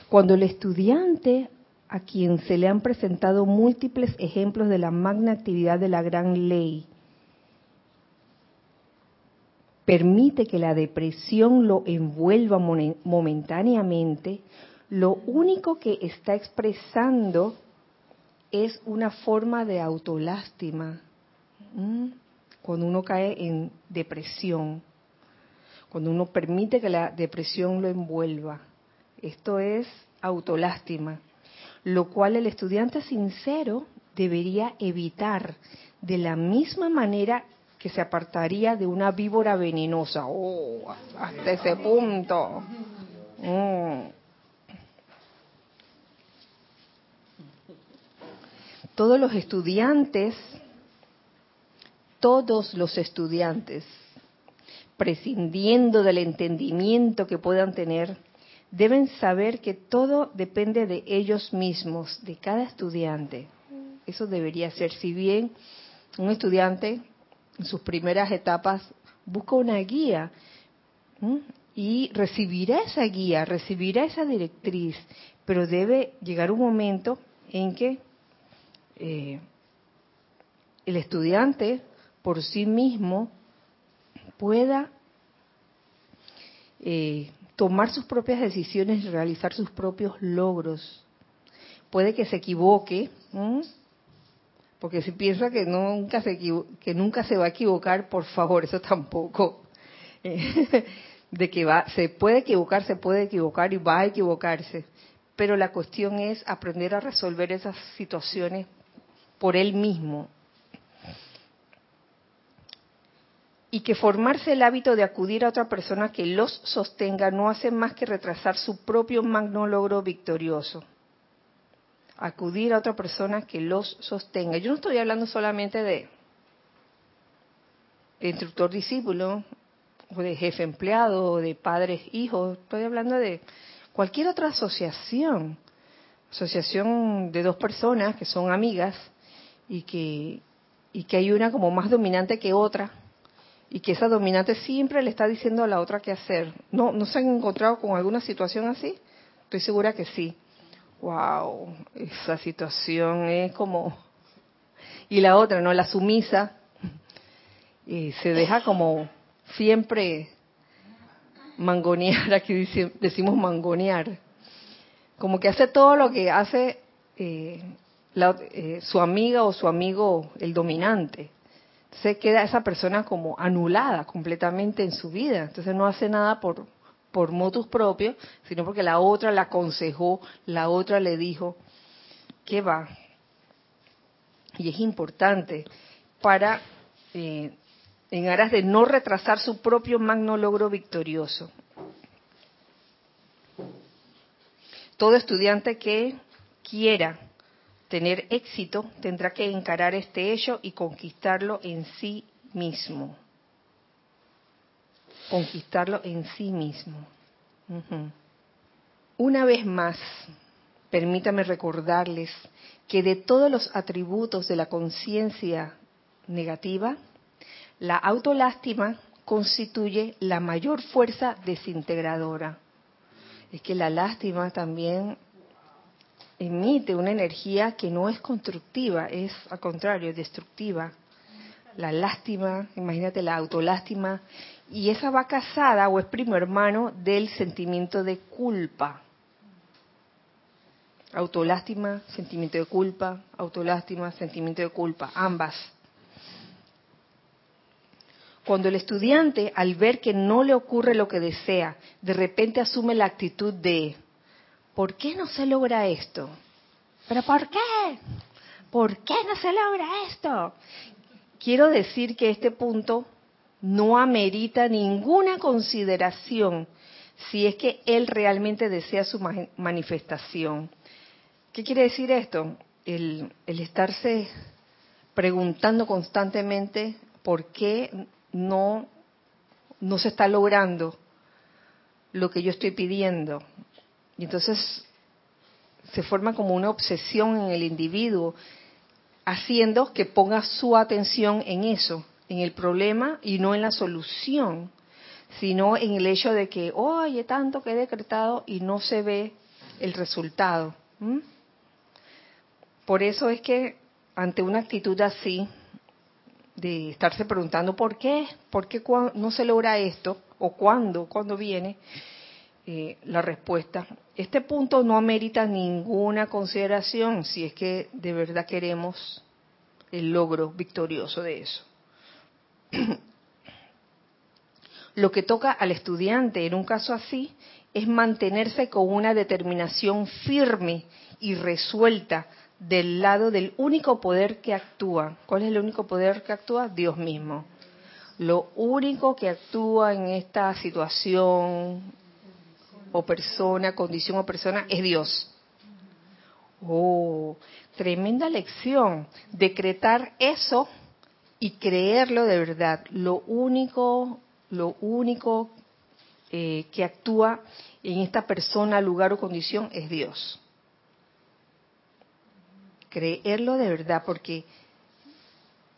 Cuando el estudiante a quien se le han presentado múltiples ejemplos de la magna actividad de la gran ley, permite que la depresión lo envuelva momentáneamente, lo único que está expresando es una forma de autolástima. Cuando uno cae en depresión, cuando uno permite que la depresión lo envuelva, esto es autolástima, lo cual el estudiante sincero debería evitar de la misma manera que se apartaría de una víbora venenosa. Oh, hasta ese punto. Mm. Todos los estudiantes, todos los estudiantes, prescindiendo del entendimiento que puedan tener, deben saber que todo depende de ellos mismos, de cada estudiante. Eso debería ser, si bien un estudiante en sus primeras etapas busca una guía y recibirá esa guía, recibirá esa directriz, pero debe llegar un momento en que eh, el estudiante por sí mismo pueda eh, tomar sus propias decisiones y realizar sus propios logros. Puede que se equivoque, porque si piensa que nunca se nunca se va a equivocar, por favor, eso tampoco. de que va, se puede equivocar, se puede equivocar y va a equivocarse. Pero la cuestión es aprender a resolver esas situaciones por él mismo. Y que formarse el hábito de acudir a otra persona que los sostenga no hace más que retrasar su propio magno logro victorioso acudir a otra persona que los sostenga. Yo no estoy hablando solamente de, instructor discípulo, o de jefe empleado, o de padres hijos, estoy hablando de cualquier otra asociación, asociación de dos personas que son amigas y que, y que hay una como más dominante que otra y que esa dominante siempre le está diciendo a la otra qué hacer. ¿No, ¿No se han encontrado con alguna situación así? Estoy segura que sí wow, esa situación es como... Y la otra, ¿no? La sumisa, y se deja como siempre mangonear, aquí decimos mangonear, como que hace todo lo que hace eh, eh, su amiga o su amigo, el dominante. Se queda esa persona como anulada completamente en su vida, entonces no hace nada por, por motus propios, sino porque la otra la aconsejó, la otra le dijo, ¿qué va? Y es importante para, eh, en aras de no retrasar su propio magno logro victorioso. Todo estudiante que quiera tener éxito tendrá que encarar este hecho y conquistarlo en sí mismo conquistarlo en sí mismo. Una vez más, permítame recordarles que de todos los atributos de la conciencia negativa, la autolástima constituye la mayor fuerza desintegradora. Es que la lástima también emite una energía que no es constructiva, es al contrario, destructiva. La lástima, imagínate la autolástima, y esa va casada o es primo hermano del sentimiento de culpa. Autolástima, sentimiento de culpa, autolástima, sentimiento de culpa, ambas. Cuando el estudiante, al ver que no le ocurre lo que desea, de repente asume la actitud de, ¿por qué no se logra esto? ¿Pero por qué? ¿Por qué no se logra esto? Quiero decir que este punto no amerita ninguna consideración si es que él realmente desea su manifestación. ¿Qué quiere decir esto? El, estarse preguntando constantemente por qué no, no se está logrando lo que yo estoy pidiendo. Y entonces se forma como una obsesión en el individuo, haciendo que ponga su atención en eso en el problema y no en la solución, sino en el hecho de que, oye, tanto que he decretado y no se ve el resultado. Por eso es que ante una actitud así, de estarse preguntando por qué, por qué no se logra esto o cuándo, cuándo viene eh, la respuesta. Este punto no amerita ninguna consideración si es que de verdad queremos el logro victorioso de eso. Lo que toca al estudiante en un caso así es mantenerse con una determinación firme y resuelta del lado del único poder que actúa. ¿Cuál es el único poder que actúa? Dios mismo. Lo único que actúa en esta situación o persona, condición o persona es Dios. Oh, tremenda lección. Decretar eso y creerlo de verdad. Lo único, lo único eh, que actúa en esta persona, lugar o condición es Dios. Creerlo de verdad, porque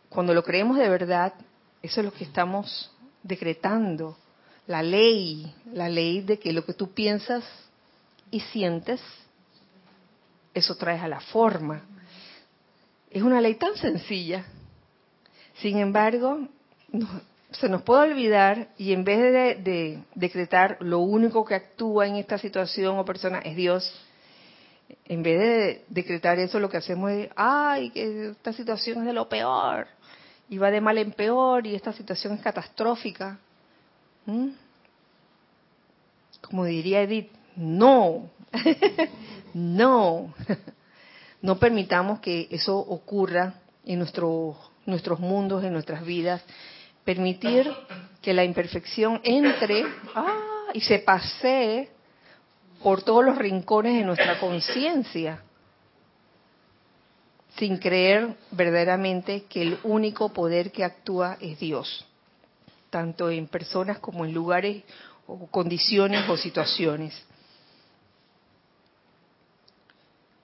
cuando lo creemos de verdad, eso es lo que estamos decretando. La ley, la ley de que lo que tú piensas y sientes, eso traes a la forma. Es una ley tan sencilla. Sin embargo, se nos puede olvidar y en vez de, decretar lo único que actúa en esta situación o persona es Dios, en vez de decretar eso lo que hacemos es, ay, que esta situación es de lo peor y va de mal en peor y esta situación es catastrófica. Como diría Edith, no, no, no permitamos que eso ocurra en nuestro, nuestros mundos, en nuestras vidas permitir que la imperfección entre ah, y se pasee por todos los rincones de nuestra conciencia, sin creer verdaderamente que el único poder que actúa es Dios, tanto en personas como en lugares o condiciones o situaciones.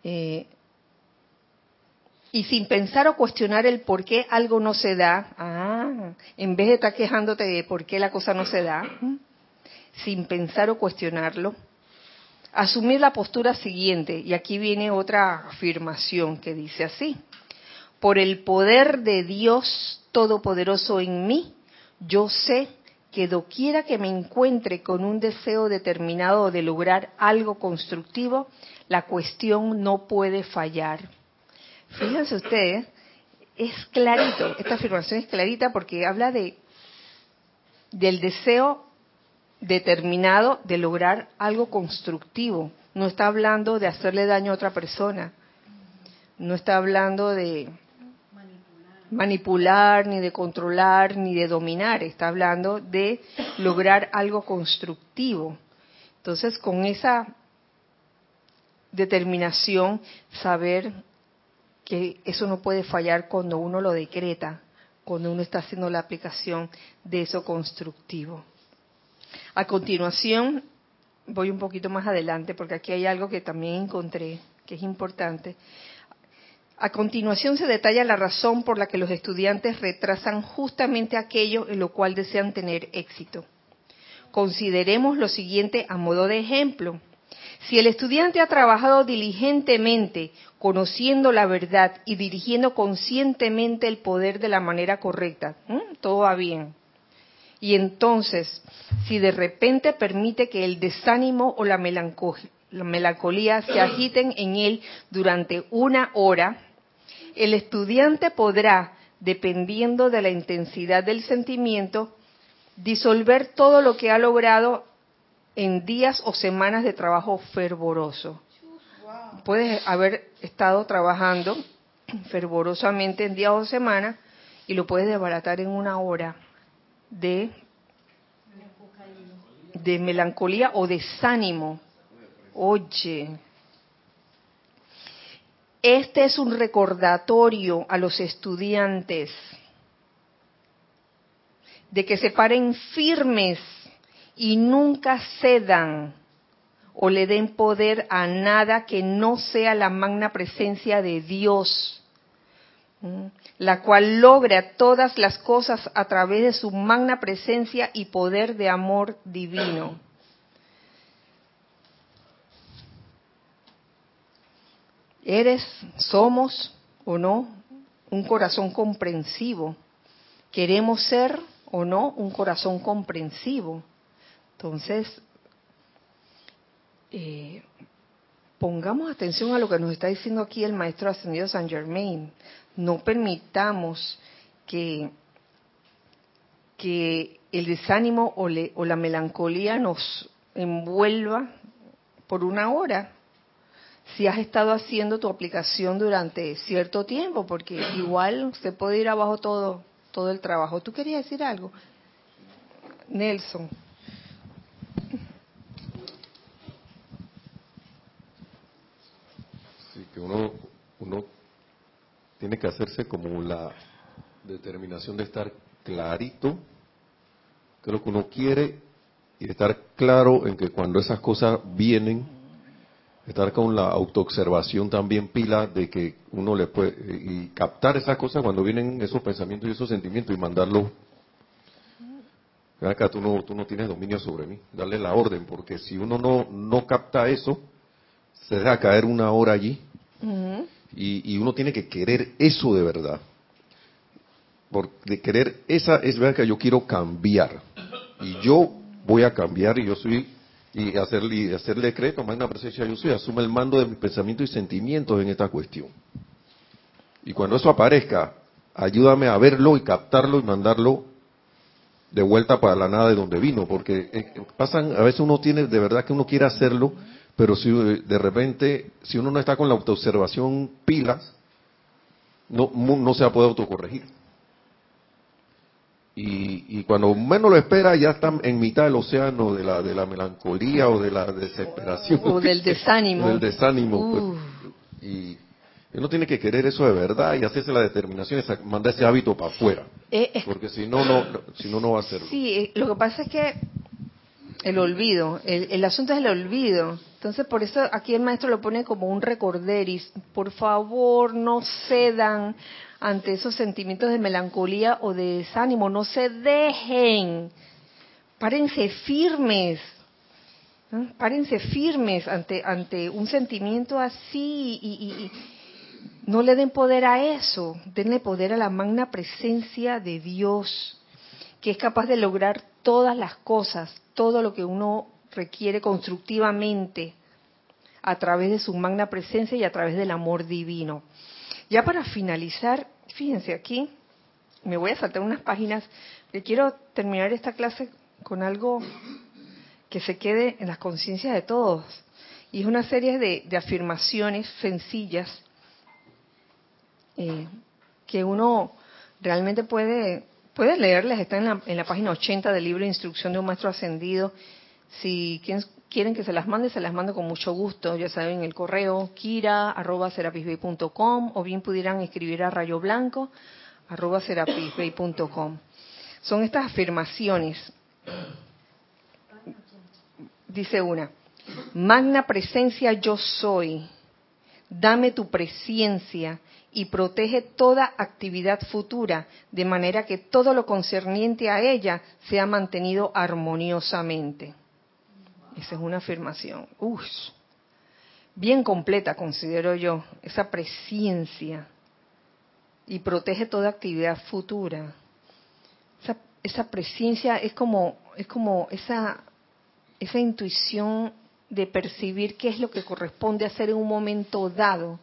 Eh, y sin pensar o cuestionar el por qué algo no se da, ah, en vez de estar quejándote de por qué la cosa no se da, sin pensar o cuestionarlo, asumir la postura siguiente, y aquí viene otra afirmación que dice así, por el poder de Dios Todopoderoso en mí, yo sé que doquiera que me encuentre con un deseo determinado de lograr algo constructivo, la cuestión no puede fallar Fíjense ustedes, es clarito, esta afirmación es clarita porque habla de del deseo determinado de lograr algo constructivo. No está hablando de hacerle daño a otra persona. No está hablando de manipular, ni de controlar, ni de dominar. Está hablando de lograr algo constructivo. Entonces, con esa determinación, saber que eso no puede fallar cuando uno lo decreta, cuando uno está haciendo la aplicación de eso constructivo. A continuación, voy un poquito más adelante porque aquí hay algo que también encontré que es importante. A continuación se detalla la razón por la que los estudiantes retrasan justamente aquello en lo cual desean tener éxito. Consideremos lo siguiente a modo de ejemplo. Si el estudiante ha trabajado diligentemente, conociendo la verdad y dirigiendo conscientemente el poder de la manera correcta, todo va bien. Y entonces, si de repente permite que el desánimo o la melancolía se agiten en él durante una hora, el estudiante podrá, dependiendo de la intensidad del sentimiento, disolver todo lo que ha logrado en días o semanas de trabajo fervoroso. Puedes haber estado trabajando fervorosamente en días o semanas y lo puedes desbaratar en una hora de, melancolía o desánimo. Oye, este es un recordatorio a los estudiantes de que se paren firmes y nunca cedan o le den poder a nada que no sea la magna presencia de Dios, la cual logra todas las cosas a través de su magna presencia y poder de amor divino. ¿Eres, somos o no un corazón comprensivo queremos ser o no un corazón comprensivo. Entonces, eh, pongamos atención a lo que nos está diciendo aquí el maestro ascendido San Germain. No permitamos que, que el desánimo o, o la melancolía nos envuelva por una hora si has estado haciendo tu aplicación durante cierto tiempo, porque igual se puede ir abajo todo, todo el trabajo. ¿Tú querías decir algo? Nelson. Sí, que uno, uno tiene que hacerse como la determinación de estar clarito, que lo que uno quiere, y estar claro en que cuando esas cosas vienen, estar con la autoobservación también pila de que uno le puede, y captar esas cosas cuando vienen esos pensamientos y esos sentimientos y mandarlo. Acá tú no, tú no tienes dominio sobre mí, darle la orden, porque si uno no, no capta eso, se deja caer una hora allí y, uno tiene que querer eso de verdad. Por, de querer esa es verdad que yo quiero cambiar y yo voy a cambiar y yo soy y hacer, y hacer decreto, magna presencia yo soy, asume el mando de mis pensamientos y sentimientos en esta cuestión. Y cuando eso aparezca, ayúdame a verlo y captarlo y mandarlo de vuelta para la nada de donde vino, porque eh, pasan, a veces uno tiene, de verdad que uno quiere hacerlo, pero si de repente, si uno no está con la autoobservación pilas, no, no se va a poder autocorregir. Y, cuando menos lo espera ya está en mitad del océano de la, de la melancolía o de la desesperación. O del desánimo. del desánimo. Pues. y uno tiene que querer eso de verdad y hacerse la determinación y mandar ese hábito para afuera. Eh, porque si no, no, si no, no va a ser. Sí, eh, lo que pasa es que el olvido, el, el, asunto es el olvido. Entonces, por eso aquí el maestro lo pone como un recorderis. Por favor, no cedan ante esos sentimientos de melancolía o de desánimo. No se dejen. Párense firmes. Párense firmes ante, ante un sentimiento así y, no le den poder a eso. Denle poder a la magna presencia de Dios, que es capaz de lograr todas las cosas, todo lo que uno requiere constructivamente a través de su magna presencia y a través del amor divino. Ya para finalizar, fíjense aquí, me voy a saltar unas páginas, que quiero terminar esta clase con algo que se quede en las conciencias de todos. Y es una serie de, afirmaciones sencillas eh, que uno realmente puede, puede leerles, están en la, en la página 80 del libro Instrucción de un Maestro Ascendido. Si quieren que se las mande, se las mando con mucho gusto. Ya saben, el correo kira.com o bien pudieran escribir a rayo blanco Son estas afirmaciones. Dice una, magna presencia yo soy, dame tu presencia y protege toda actividad futura, de manera que todo lo concerniente a ella sea mantenido armoniosamente. Esa es una afirmación. Uf, bien completa, considero yo, esa presencia. Y protege toda actividad futura. Esa, esa presencia es como, es como esa, esa intuición de percibir qué es lo que corresponde hacer en un momento dado,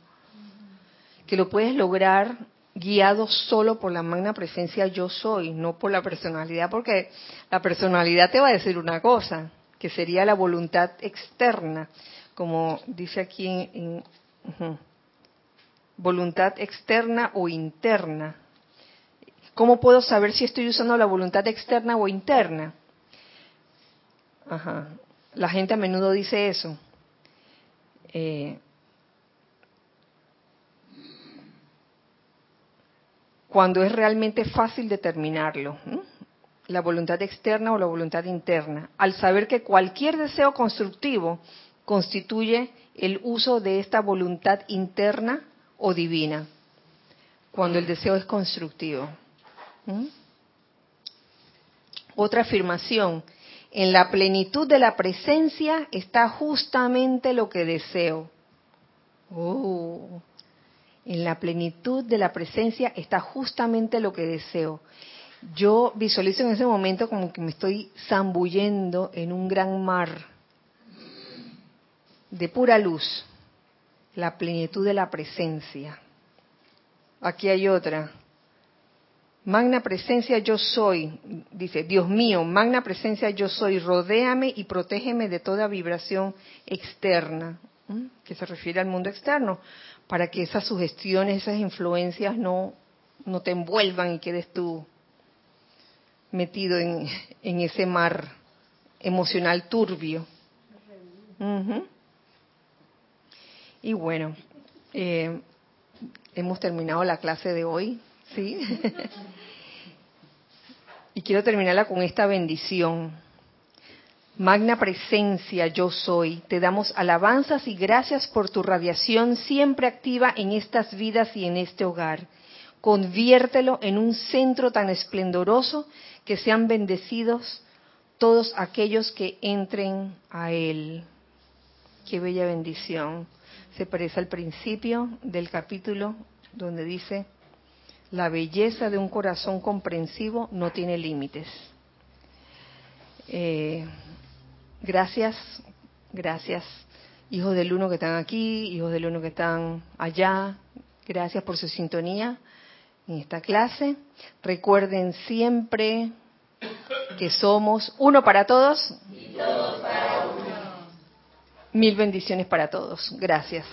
que lo puedes lograr guiado solo por la magna presencia yo soy, no por la personalidad, porque la personalidad te va a decir una cosa, que sería la voluntad externa, como dice aquí en, voluntad externa o interna. ¿Cómo puedo saber si estoy usando la voluntad externa o interna? Ajá. La gente a menudo dice eso. Eh, cuando es realmente fácil determinarlo la voluntad externa o la voluntad interna, al saber que cualquier deseo constructivo constituye el uso de esta voluntad interna o divina, cuando el deseo es constructivo. Otra afirmación, en la plenitud de la presencia está justamente lo que deseo. Oh, en la plenitud de la presencia está justamente lo que deseo. Yo visualizo en ese momento como que me estoy zambullendo en un gran mar de pura luz, la plenitud de la presencia. Aquí hay otra. Magna presencia yo soy, dice, Dios mío, magna presencia yo soy, rodéame y protégeme de toda vibración externa, que se refiere al mundo externo, para que esas sugestiones, esas influencias no, no te envuelvan y quedes tú metido en, ese mar emocional turbio. Y bueno, eh, hemos terminado la clase de hoy, ¿sí? y quiero terminarla con esta bendición. Magna presencia yo soy, te damos alabanzas y gracias por tu radiación siempre activa en estas vidas y en este hogar. Conviértelo en un centro tan esplendoroso que sean bendecidos todos aquellos que entren a él. Qué bella bendición. Se parece al principio del capítulo donde dice, la belleza de un corazón comprensivo no tiene límites. Eh, gracias, gracias, hijos del uno que están aquí, hijos del uno que están allá. Gracias por su sintonía en esta clase. Recuerden siempre que somos uno para todos. Y todos para uno. Mil bendiciones para todos. Gracias.